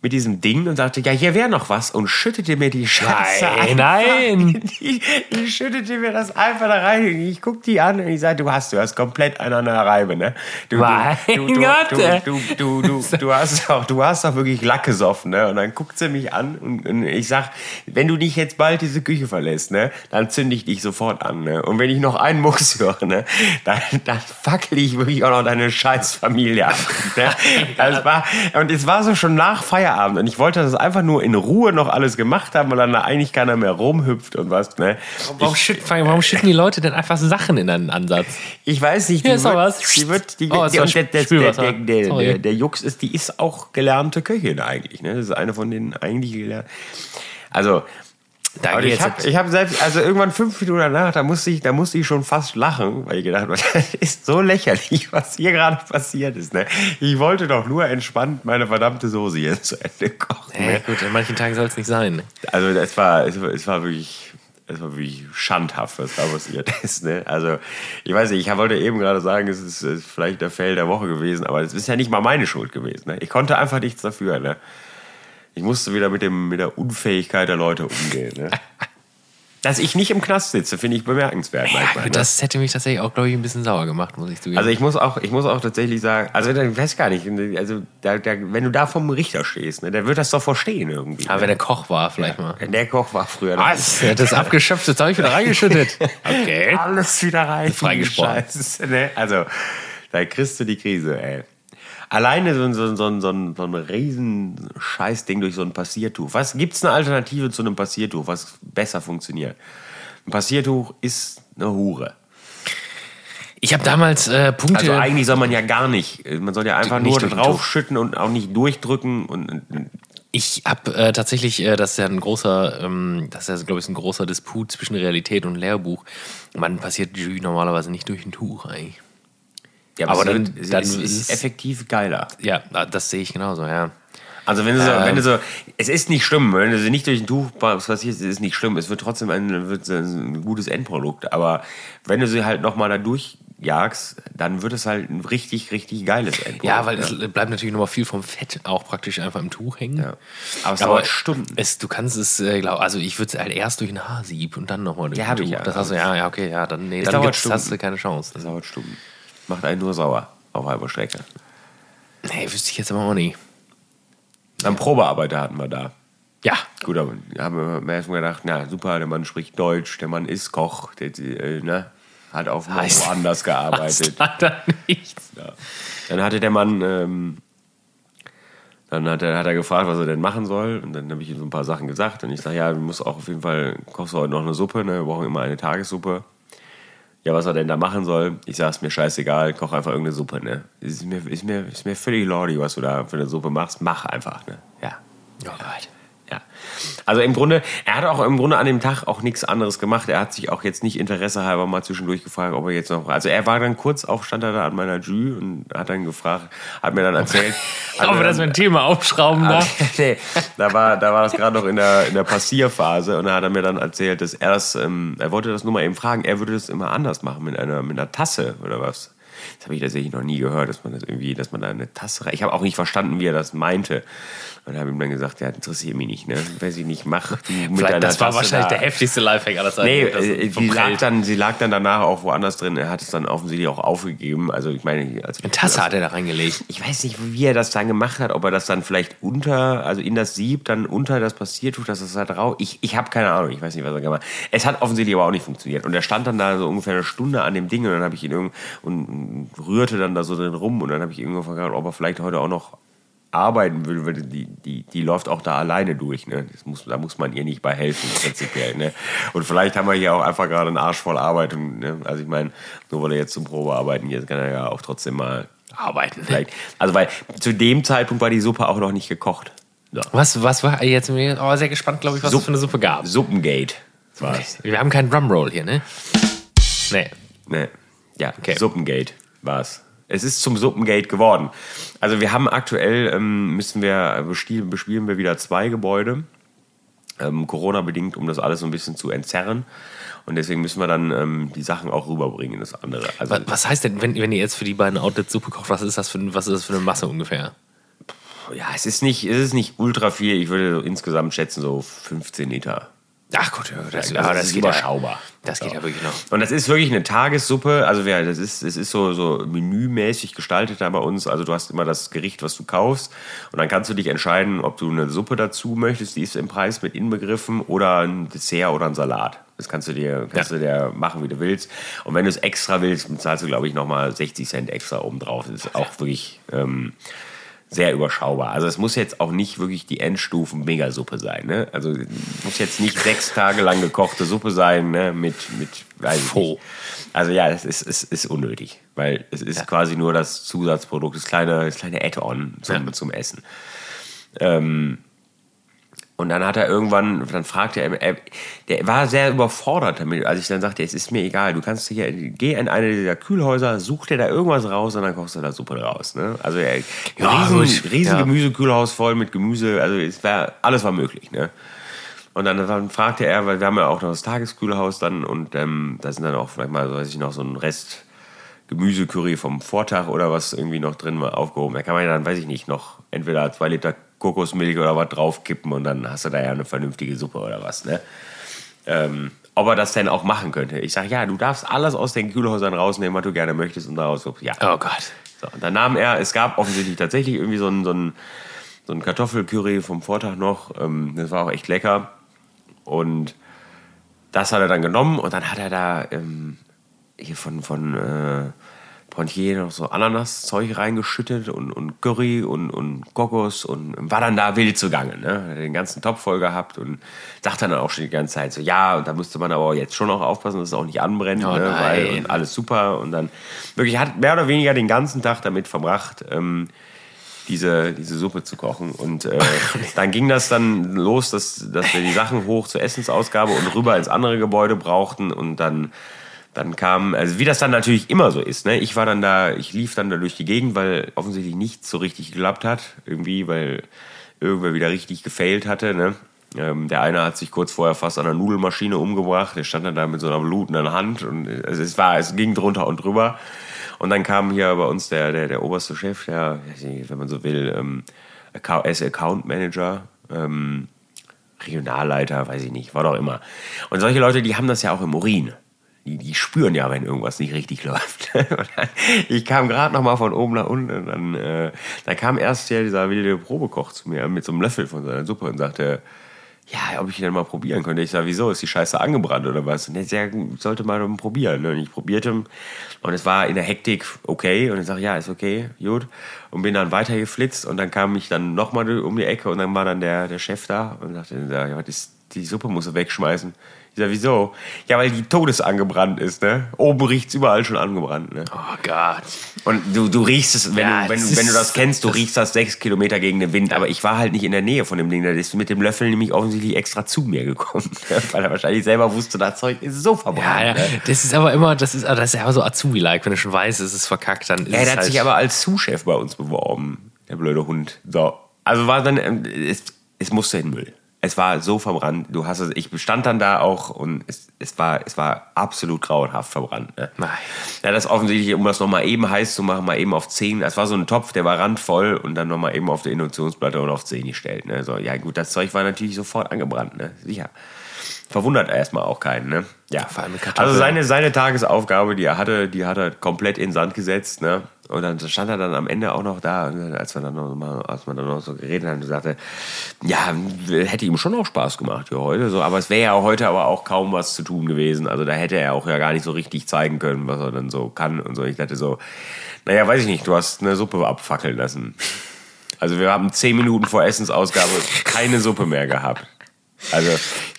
Speaker 2: mit diesem Ding und sagte, ja, hier wäre noch was und schüttete mir die Scheiße
Speaker 1: Nein,
Speaker 2: einfach
Speaker 1: nein.
Speaker 2: die, die schüttete mir das einfach da rein. Ich guck die an und ich sage, du hast, du hast komplett einen an der Reibe, ne? Du,
Speaker 1: Mein
Speaker 2: du, du,
Speaker 1: Gott,
Speaker 2: du, du, du, du, du, hast auch, du hast auch wirklich Lack gesoffen, ne? Und dann guckt sie mich an und, und ich sag, wenn du nicht jetzt bald diese Küche verlässt, ne, dann zünde ich dich sofort an, ne? Und wenn ich noch einen Mucks höre, ne, dann, dann fackel ich wirklich auch noch deine scheiß Familie ab. Ne? Das war, und es war so schon nach Feierabend und ich wollte das einfach nur in Ruhe noch alles gemacht haben und dann da eigentlich keiner mehr rumhüpft und was, ne?
Speaker 1: Warum, schütten, warum schütten die Leute denn einfach Sachen in einen Ansatz?
Speaker 2: Ich weiß nicht, die
Speaker 1: Hier ist
Speaker 2: wird,
Speaker 1: was.
Speaker 2: die wird, die,
Speaker 1: Oh,
Speaker 2: der, der, Jux ist, die ist auch gelernte Köchin eigentlich, ne? Das ist eine von denen eigentlich gelernt. Also,
Speaker 1: Da
Speaker 2: aber ich habe ich hab selbst, also irgendwann fünf Minuten danach, da musste ich, da musste ich schon fast lachen, weil ich gedacht habe, das ist so lächerlich, was hier gerade passiert ist. Ne? Ich wollte doch nur entspannt meine verdammte Soße hier zu Ende kochen.
Speaker 1: Ja,
Speaker 2: Ne?
Speaker 1: gut, an manchen Tagen soll es nicht sein.
Speaker 2: Also es war, es es war wirklich, es war wirklich schandhaft, was da passiert ist. Ne? Also ich weiß nicht, ich wollte eben gerade sagen, es ist, es ist vielleicht der Fail der Woche gewesen, aber es ist ja nicht mal meine Schuld gewesen. Ne? Ich konnte einfach nichts dafür. Ne? Ich musste wieder mit, dem, mit der Unfähigkeit der Leute umgehen. Ne? Dass ich nicht im Knast sitze, finde ich bemerkenswert. manchmal, ne?
Speaker 1: Das hätte mich tatsächlich auch, glaube ich, ein bisschen sauer gemacht, muss ich zugeben.
Speaker 2: Also ich muss auch, ich muss auch tatsächlich sagen, also ich weiß gar nicht, also da, da, wenn du da vom Richter stehst, ne, der wird das doch verstehen irgendwie.
Speaker 1: Aber
Speaker 2: ne?
Speaker 1: wenn der Koch war, vielleicht mal.
Speaker 2: Der Koch war früher.
Speaker 1: Was? Er hat das abgeschöpfte Zeug wieder reingeschüttet. Okay.
Speaker 2: Alles wieder rein.
Speaker 1: Freigesprochen.
Speaker 2: Scheiße, ne? Also, da kriegst du die Krise, ey. Alleine so, ein- so, so, so, ein, so ein riesen Scheißding durch so ein Passiertuch. Was gibt's eine Alternative zu einem Passiertuch, was besser funktioniert? Ein Passiertuch ist eine Hure.
Speaker 1: Ich habe damals äh, Punkte.
Speaker 2: Also eigentlich soll man ja gar nicht. Man soll ja einfach nur draufschütten und auch nicht durchdrücken und, und
Speaker 1: Ich habe äh, tatsächlich, äh, das ist ja ein großer, ähm, das ist ja, glaube ich, ein großer Disput zwischen Realität und Lehrbuch. Man passiert Jus normalerweise nicht durch ein Tuch eigentlich.
Speaker 2: Ja,
Speaker 1: Aber
Speaker 2: es
Speaker 1: dann- dann
Speaker 2: ist,
Speaker 1: ist
Speaker 2: ist
Speaker 1: es-
Speaker 2: effektiv geiler.
Speaker 1: Ja, das sehe ich genauso, ja.
Speaker 2: Also wenn du, so,
Speaker 1: Ähm.
Speaker 2: wenn du so, es ist nicht schlimm, wenn du sie nicht durch ein Tuch passiert, ist es nicht schlimm. Es wird trotzdem ein, wird ein gutes Endprodukt. Aber wenn du sie halt nochmal da durchjagst, dann wird es halt ein richtig, richtig geiles Endprodukt.
Speaker 1: Ja, weil es bleibt natürlich nochmal viel vom Fett auch praktisch einfach im Tuch hängen.
Speaker 2: Ja. Aber es
Speaker 1: Aber
Speaker 2: dauert Stunden.
Speaker 1: Es, du kannst es, äh, glaub, also ich würde es halt erst durch ein Haarsieb und dann nochmal durch
Speaker 2: Ja,
Speaker 1: ein Tuch.
Speaker 2: ich ja.
Speaker 1: Das hast du, ja, ja, okay, ja, dann, nee,
Speaker 2: Es
Speaker 1: dann gibt's, hast du keine Chance.
Speaker 2: Das dauert Stunden. Macht einen nur sauer auf halber Strecke.
Speaker 1: Nee, wüsste ich jetzt aber auch nicht.
Speaker 2: Einen Probearbeiter hatten wir da.
Speaker 1: Ja.
Speaker 2: Gut, aber haben wir erstmal gedacht, na super, der Mann spricht Deutsch, der Mann ist Koch, der äh, ne, hat auf
Speaker 1: Heißt-
Speaker 2: woanders gearbeitet.
Speaker 1: Leider nichts.
Speaker 2: Ja. Dann hatte der Mann, ähm, dann hat er, hat er gefragt, was er denn machen soll. Und dann habe ich ihm so ein paar Sachen gesagt. Und ich sage, ja, du musst auch auf jeden Fall, kochst du heute noch eine Suppe, ne? wir brauchen immer eine Tagessuppe. Ja, was er denn da machen soll, ich sage es mir scheißegal, koch einfach irgendeine Suppe. Ne? Ist, mir, ist, mir, ist mir völlig lordi, was du da für eine Suppe machst. Mach einfach. Ne? Ja.
Speaker 1: Oh Gott.
Speaker 2: Also im Grunde, er hat auch im Grunde an dem Tag auch nichts anderes gemacht. Er hat sich auch jetzt nicht interessehalber mal zwischendurch gefragt, ob er jetzt noch. Also er war dann kurz auch, stand er da an meiner Jü und hat dann gefragt, hat mir dann erzählt.
Speaker 1: wir das
Speaker 2: dann-
Speaker 1: mit dem Thema aufschrauben
Speaker 2: Ah,
Speaker 1: darf?
Speaker 2: nee, da war, da war das gerade noch in der, in der Passierphase und da hat er mir dann erzählt, dass er das, ähm, er wollte das nur mal eben fragen, er würde das immer anders machen mit einer, mit einer Tasse oder was. Das habe ich tatsächlich noch nie gehört, dass man das irgendwie, dass man da eine Tasse rein. Ich habe auch nicht verstanden, wie er das meinte. Und habe ihm dann gesagt, ja, interessiert mich nicht, ne? Weiß ich nicht, mach du mit
Speaker 1: Vielleicht,
Speaker 2: deiner
Speaker 1: das war
Speaker 2: Tasse
Speaker 1: wahrscheinlich
Speaker 2: da.
Speaker 1: der heftigste Lifehack aller Zeiten.
Speaker 2: Nee, äh, sie lag, dann, sie lag dann danach auch woanders drin. Er hat es dann offensichtlich auch aufgegeben. Also ich meine, als
Speaker 1: Eine Tasse hat er da reingelegt.
Speaker 2: ich weiß nicht, wie er das dann gemacht hat, ob er das dann vielleicht unter, also in das Sieb, dann unter das Passiertuch, dass das da drauf. Ich, ich habe keine Ahnung, ich weiß nicht, was er gemacht hat. Es hat offensichtlich aber auch nicht funktioniert. Und er stand dann da so ungefähr eine Stunde an dem Ding und dann habe ich ihn irgend und rührte dann da so drin rum und dann habe ich irgendwann gefragt, ob er vielleicht heute auch noch arbeiten will, weil die, die, die läuft auch da alleine durch. Ne? Das muss, da muss man ihr nicht bei helfen, prinzipiell. Ne? Und vielleicht haben wir hier auch einfach gerade einen Arsch voll Arbeit. Und, ne? Also ich meine, nur weil er jetzt zum Probearbeiten ist, kann er ja auch trotzdem mal
Speaker 1: Arbeiten.
Speaker 2: Vielleicht. Also, weil zu dem Zeitpunkt war die Suppe auch noch nicht gekocht. So.
Speaker 1: Was, was war jetzt? Oh, sehr gespannt, glaube ich, was es
Speaker 2: Supp-
Speaker 1: für eine Suppe gab.
Speaker 2: Suppengate war es.
Speaker 1: Wir haben keinen Drumroll hier, ne? Nee.
Speaker 2: Ne. Ja,
Speaker 1: Okay.
Speaker 2: Suppengate war es. Ist zum Suppengate geworden. Also wir haben aktuell, ähm, müssen wir, bespielen, bespielen wir wieder zwei Gebäude. Ähm, Corona-bedingt, um das alles so ein bisschen zu entzerren. Und deswegen müssen wir dann ähm, die Sachen auch rüberbringen in das andere. Also,
Speaker 1: Was, was heißt denn, wenn, wenn ihr jetzt für die beiden Outlets Suppe kocht, was ist das für, was ist das für eine Masse ungefähr?
Speaker 2: ja, es ist, nicht, es ist nicht ultra viel. Ich würde so insgesamt schätzen so 15 Liter.
Speaker 1: Ach gut, das,
Speaker 2: Also
Speaker 1: ja,
Speaker 2: das
Speaker 1: das
Speaker 2: ist
Speaker 1: geht
Speaker 2: überschaubar.
Speaker 1: Ja, das geht
Speaker 2: So.
Speaker 1: ja wirklich noch.
Speaker 2: Und das ist wirklich eine Tagessuppe. Also ja, das ist, es ist so, so menümäßig gestaltet da bei uns. Also du hast immer das Gericht, was du kaufst. Und dann kannst du dich entscheiden, ob du eine Suppe dazu möchtest, die ist im Preis mit inbegriffen, oder ein Dessert oder ein Salat. Das kannst du dir, kannst
Speaker 1: Ja.
Speaker 2: du dir machen, wie du willst. Und wenn du es extra willst, bezahlst du, glaube ich, nochmal 60 Cent extra obendrauf. Das ist auch wirklich ähm, sehr überschaubar. Also es muss jetzt auch nicht wirklich die Endstufen-Megasuppe sein. Ne? Also muss jetzt nicht sechs Tage lang gekochte Suppe sein ne? mit, mit weiß
Speaker 1: Faux.
Speaker 2: nicht. Also ja, es ist, es ist unnötig, weil es ist quasi nur das Zusatzprodukt, das kleine, das kleine Add-on zum,
Speaker 1: Ja.
Speaker 2: zum Essen. Ähm, und dann hat er irgendwann, dann fragte er, er, der war sehr überfordert damit, als ich dann sagte, es ist mir egal, du kannst hier, geh in eine dieser Kühlhäuser, such dir da irgendwas raus und dann kochst du da Suppe raus. Ne? Also er,
Speaker 1: Ja,
Speaker 2: riesen,
Speaker 1: gut.
Speaker 2: riesen
Speaker 1: Ja.
Speaker 2: Gemüsekühlhaus voll mit Gemüse, also es war, alles war möglich. Ne? Und dann, dann fragte er, weil wir haben ja auch noch das Tageskühlhaus dann und ähm, da sind dann auch vielleicht mal, so weiß ich noch, so ein Rest Gemüsecurry vom Vortag oder was irgendwie noch drin war, aufgehoben. Da kann man ja dann, weiß ich nicht, noch entweder zwei Liter Kokosmilch oder was draufkippen und dann hast du da ja eine vernünftige Suppe oder was, ne? Ähm, ob er das denn auch machen könnte. Ich sage, ja, du darfst alles aus den Kühlhäusern rausnehmen, was du gerne möchtest und daraus. Ja.
Speaker 1: Oh Gott.
Speaker 2: So, und dann nahm er, es gab offensichtlich tatsächlich irgendwie so ein, so ein, so ein Kartoffelcurry vom Vortag noch. Ähm, das war auch echt lecker. Und das hat er dann genommen und dann hat er da ähm, hier von, von äh, Pontier noch so Ananas-Zeug reingeschüttet und, und Curry und, und Kokos und war dann da wild zugange. Ne? Hat den ganzen Topf voll gehabt und sagte dann auch schon die ganze Zeit so, ja, und da müsste man aber jetzt schon noch aufpassen, dass es auch nicht anbrennt,
Speaker 1: Oh
Speaker 2: ne? weil und alles super. Und dann wirklich hat mehr oder weniger den ganzen Tag damit verbracht, ähm, diese, diese Suppe zu kochen. Und äh, dann ging das dann los, dass, dass wir die Sachen hoch zur Essensausgabe und rüber ins andere Gebäude brauchten. Und dann, dann kam, also wie das dann natürlich immer so ist, ne? Ich war dann da, ich lief dann da durch die Gegend, weil offensichtlich nichts so richtig geklappt hat. Irgendwie, weil irgendwer wieder richtig gefailt hatte, ne? Ähm, der eine hat sich kurz vorher fast an der Nudelmaschine umgebracht. Der stand dann da mit so einer blutenden Hand und es, es war, es ging drunter und drüber. Und dann kam hier bei uns der, der, der oberste Chef, der, wenn man so will, ähm, ist Account Manager, ähm, Regionalleiter, weiß ich nicht, war doch immer. Und solche Leute, die haben das ja auch im Urin. Die, die spüren ja, wenn irgendwas nicht richtig läuft. Dann, ich kam gerade noch mal von oben nach unten und dann, äh, dann kam erst ja dieser wilde Probekoch zu mir mit so einem Löffel von seiner Suppe und sagte, ja, ob ich den mal probieren könnte. Ich sage, wieso? Ist die Scheiße angebrannt oder was? Und er sagt, sollte mal probieren. Und ich probierte und es war in der Hektik okay. Und ich sage, ja, ist okay, gut. Und bin dann weitergeflitzt und dann kam ich dann nochmal um die Ecke und dann war dann der, der Chef da und sagte, ja, die Suppe muss er wegschmeißen. Ich sag, wieso? Ja, weil die todesangebrannt ist, ne? Oben riecht's überall schon angebrannt, ne?
Speaker 1: Oh Gott.
Speaker 2: Und du, du riechst es, wenn,
Speaker 1: Ja,
Speaker 2: du, wenn,
Speaker 1: das
Speaker 2: du, wenn du das kennst, du
Speaker 1: das-
Speaker 2: riechst das sechs Kilometer gegen den Wind. Aber ich war halt nicht in der Nähe von dem Ding. Der ist mit dem Löffel nämlich offensichtlich extra zu mir gekommen. Weil er wahrscheinlich selber wusste, das Zeug ist so verbrannt.
Speaker 1: Ja, ja.
Speaker 2: Ne?
Speaker 1: Das ist aber immer, das ist, das ist ja aber so Azubi-like. Wenn du schon weißt, es ist verkackt, dann ist
Speaker 2: Ja, der hat
Speaker 1: halt
Speaker 2: sich aber als Zuschef bei uns beworben, der blöde Hund. So. Also war dann, ähm, es, es musste in Müll. Es war so verbrannt. Du hast es, ich stand dann da auch und es, es, war, es war absolut grauenhaft verbrannt. Ne?
Speaker 1: Nein.
Speaker 2: Ja, das offensichtlich, um das nochmal eben heiß zu machen, mal eben auf 10. Das war so ein Topf, der war randvoll und dann nochmal eben auf der Induktionsplatte und auf 10 gestellt. Ne? So, ja, gut, das Zeug war natürlich sofort angebrannt, ne? Sicher. Verwundert erstmal auch keinen, ne? Ja.
Speaker 1: Vor allem mit Kartoffeln.
Speaker 2: Also seine, seine Tagesaufgabe, die er hatte, die hat er komplett in den Sand gesetzt, ne? Und dann stand er dann am Ende auch noch da, und als wir dann noch mal, als man dann noch so geredet haben, und sagte, ja, hätte ihm schon auch Spaß gemacht hier heute, so, aber es wäre ja heute aber auch kaum was zu tun gewesen. Also da hätte er auch ja gar nicht so richtig zeigen können, was er dann so kann und so. Ich dachte so, naja, weiß ich nicht, du hast eine Suppe abfackeln lassen. Also wir haben zehn Minuten vor Essensausgabe keine Suppe mehr gehabt. Also,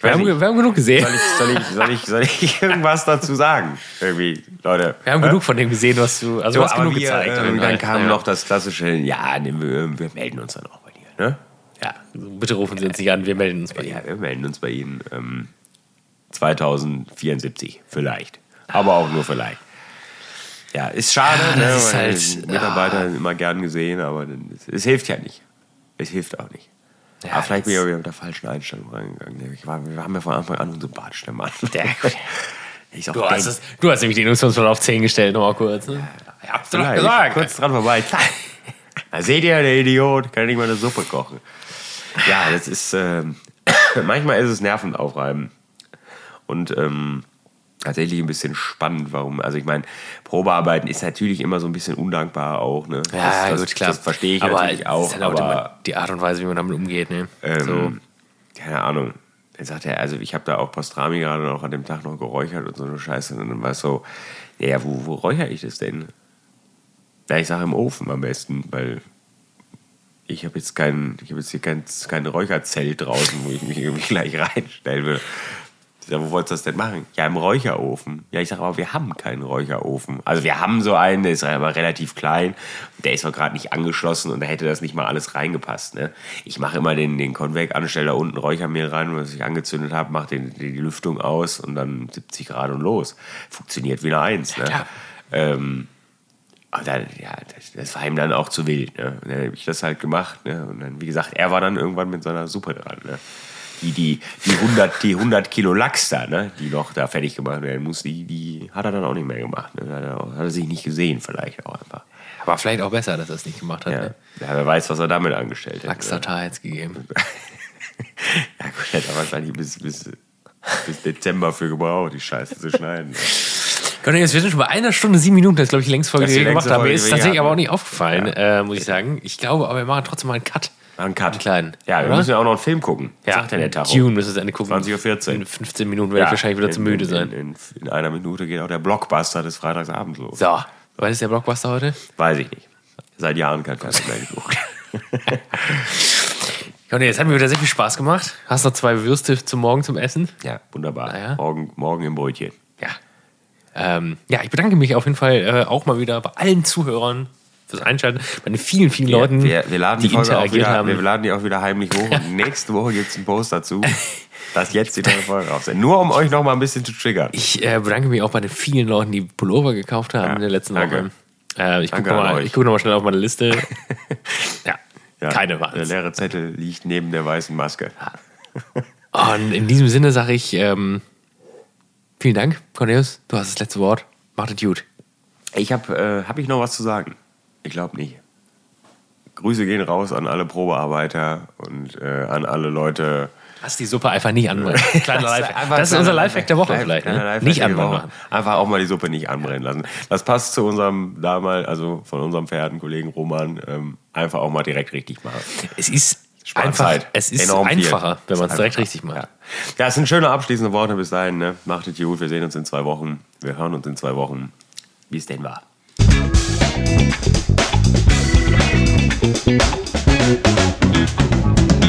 Speaker 1: wir, haben,
Speaker 2: nicht,
Speaker 1: wir haben genug gesehen.
Speaker 2: soll ich, soll, ich, soll, ich, soll ich irgendwas dazu sagen? Irgendwie, Leute.
Speaker 1: Wir haben
Speaker 2: Hä?
Speaker 1: genug von dem gesehen, was du. Also,
Speaker 2: So,
Speaker 1: du hast genug
Speaker 2: wir,
Speaker 1: gezeigt.
Speaker 2: ähm, dann kam
Speaker 1: Ja.
Speaker 2: noch das klassische, ja, nee, wir, wir melden uns dann auch bei dir. Ne?
Speaker 1: Ja, bitte rufen Sie uns nicht an, wir melden uns bei Ihnen.
Speaker 2: Ja, wir melden uns bei Ihnen ähm, 2074, vielleicht. Aber auch nur vielleicht. Ja, ist schade,
Speaker 1: Ja,
Speaker 2: ne,
Speaker 1: das ist halt-
Speaker 2: Mitarbeiter immer gern gesehen, aber es hilft ja nicht. Es hilft auch nicht.
Speaker 1: Ja,
Speaker 2: aber vielleicht bin ich auch wieder mit der falschen Einstellung reingegangen. War, wir haben ja von Anfang an der Mann.
Speaker 1: Der-
Speaker 2: Ich
Speaker 1: Du hast, es, du hast nämlich den Induktionsfall auf 10 gestellt, nochmal kurz. Ne? Ich hab's doch
Speaker 2: Vielleicht.
Speaker 1: gesagt.
Speaker 2: Kurz dran vorbei. Da seht ihr, der Idiot kann nicht mal eine Suppe kochen. Ja, das ist, ähm, manchmal ist es nervenaufreibend. Und ähm, tatsächlich ein bisschen spannend, warum. Also ich meine, Probearbeiten ist natürlich immer so ein bisschen undankbar auch. Ne?
Speaker 1: Ja,
Speaker 2: das,
Speaker 1: gut, klar.
Speaker 2: Das verstehe ich
Speaker 1: aber
Speaker 2: natürlich auch.
Speaker 1: Ist halt auch
Speaker 2: aber,
Speaker 1: die Art und Weise, wie man damit umgeht. Ne?
Speaker 2: ähm,
Speaker 1: so.
Speaker 2: keine Ahnung. Dann sagt er, also ich habe da auch Pastrami gerade noch an dem Tag noch geräuchert und so eine Scheiße. Und dann war es so, ja, wo, wo räuchere ich das denn? Ja, ich sage im Ofen am besten, weil ich habe jetzt kein, ich habe jetzt hier kein, kein Räucherzelt draußen, wo ich mich irgendwie gleich reinstellen will. Sag, wo wolltest du das denn machen? Ja, im Räucherofen. Ja, ich sage, aber wir haben keinen Räucherofen. Also wir haben so einen, der ist aber relativ klein. Der ist auch gerade nicht angeschlossen und da hätte das nicht mal alles reingepasst. Ne? Ich mache immer den, den Konvek an, stelle da unten Räuchermehl rein, was ich angezündet habe, mache den, die Lüftung aus und dann 70 Grad und los. Funktioniert wie eine Eins. Ne?
Speaker 1: Ja.
Speaker 2: Ähm, aber dann, ja, das, das war ihm dann auch zu wild. Ne? Und dann habe ich das halt gemacht. Ne? Und dann, wie gesagt, er war dann irgendwann mit seiner Suppe dran. Ne? Die, die, die, 100, die 100 Kilo Lachs da, ne? die noch da fertig gemacht werden muss, die, die hat er dann auch nicht mehr gemacht. Ne? Hat, er auch, hat er sich nicht gesehen, vielleicht auch einfach.
Speaker 1: Aber vielleicht auch besser, dass er es nicht gemacht hat.
Speaker 2: Ja.
Speaker 1: Ne?
Speaker 2: ja, wer weiß, was er damit angestellt hat. Ne?
Speaker 1: Lachs-Tatar jetzt gegeben.
Speaker 2: Ja, gut, hätte er wahrscheinlich bis, bis, bis Dezember für gebraucht, die Scheiße zu schneiden.
Speaker 1: Gott, jetzt wir sind schon bei einer Stunde, sieben Minuten, das glaube ich, die längste Folge, die wir gemacht haben. Mir ist tatsächlich aber auch nicht aufgefallen, äh, muss ich sagen. Ich glaube, aber wir machen trotzdem mal einen Cut.
Speaker 2: Einen Cut.
Speaker 1: Einen kleinen.
Speaker 2: Ja, wir
Speaker 1: oder?
Speaker 2: müssen ja auch noch einen Film gucken.
Speaker 1: ja,
Speaker 2: Sagt ja der Tacho.
Speaker 1: Dune müssen wir Ende gucken.
Speaker 2: 20.14 Uhr.
Speaker 1: In 15 Minuten werde ich wahrscheinlich wieder
Speaker 2: in,
Speaker 1: zu müde
Speaker 2: in,
Speaker 1: sein.
Speaker 2: In, in, in einer Minute geht auch der Blockbuster des Freitagsabends los.
Speaker 1: So, was ist der Blockbuster heute?
Speaker 2: Weiß ich nicht. Seit Jahren kein Fernsehen mehr geguckt.
Speaker 1: Conny, jetzt hat mir wieder sehr viel Spaß gemacht. Hast noch zwei Würste zum Morgen zum Essen?
Speaker 2: ja, wunderbar.
Speaker 1: Naja.
Speaker 2: Morgen, morgen im Brötchen.
Speaker 1: Ja. Ähm, ja, ich bedanke mich auf jeden Fall äh, auch mal wieder bei allen Zuhörern fürs Einschalten, bei den vielen, vielen Leuten,
Speaker 2: wir, wir laden die,
Speaker 1: die
Speaker 2: Folge auch
Speaker 1: interagiert
Speaker 2: wieder,
Speaker 1: haben.
Speaker 2: wir laden die auch wieder heimlich hoch. Und nächste Woche gibt es einen Post dazu, dass jetzt die neue Folge raus ist. Nur um euch noch mal ein bisschen zu triggern.
Speaker 1: Ich äh, bedanke mich auch bei den vielen Leuten, die Pullover gekauft haben
Speaker 2: Ja,
Speaker 1: in der letzten
Speaker 2: danke.
Speaker 1: Woche. Äh, ich gucke nochmal guck noch schnell auf meine Liste. ja,
Speaker 2: Ja,
Speaker 1: keine
Speaker 2: Der
Speaker 1: Wahl.
Speaker 2: leere Zettel liegt neben der weißen Maske.
Speaker 1: Und in diesem Sinne sage ich ähm, vielen Dank, Cornelius. Du hast das letzte Wort. Macht es gut.
Speaker 2: Ich habe äh, hab ich noch was zu sagen? Ich glaube nicht. Grüße gehen raus an alle Probearbeiter und äh, an alle Leute.
Speaker 1: Lass die Suppe einfach nicht anbrennen. Kleiner Lifehack. Das ist unser Lifehack der Woche vielleicht. Ne? Nicht anbrennen.
Speaker 2: Einfach auch mal die Suppe nicht anbrennen lassen. Das passt zu unserem damals, also von unserem verehrten Kollegen Roman, ähm, einfach auch mal direkt richtig machen.
Speaker 1: Es ist
Speaker 2: spart
Speaker 1: Einfach,
Speaker 2: Zeit.
Speaker 1: es ist
Speaker 2: Enorm viel.
Speaker 1: einfacher, wenn man es direkt richtig macht.
Speaker 2: Ja. Das sind schöne abschließende Worte bis dahin. Ne? Macht es gut, wir sehen uns in zwei Wochen. Wir hören uns in zwei Wochen. Wie es denn war. Thank you.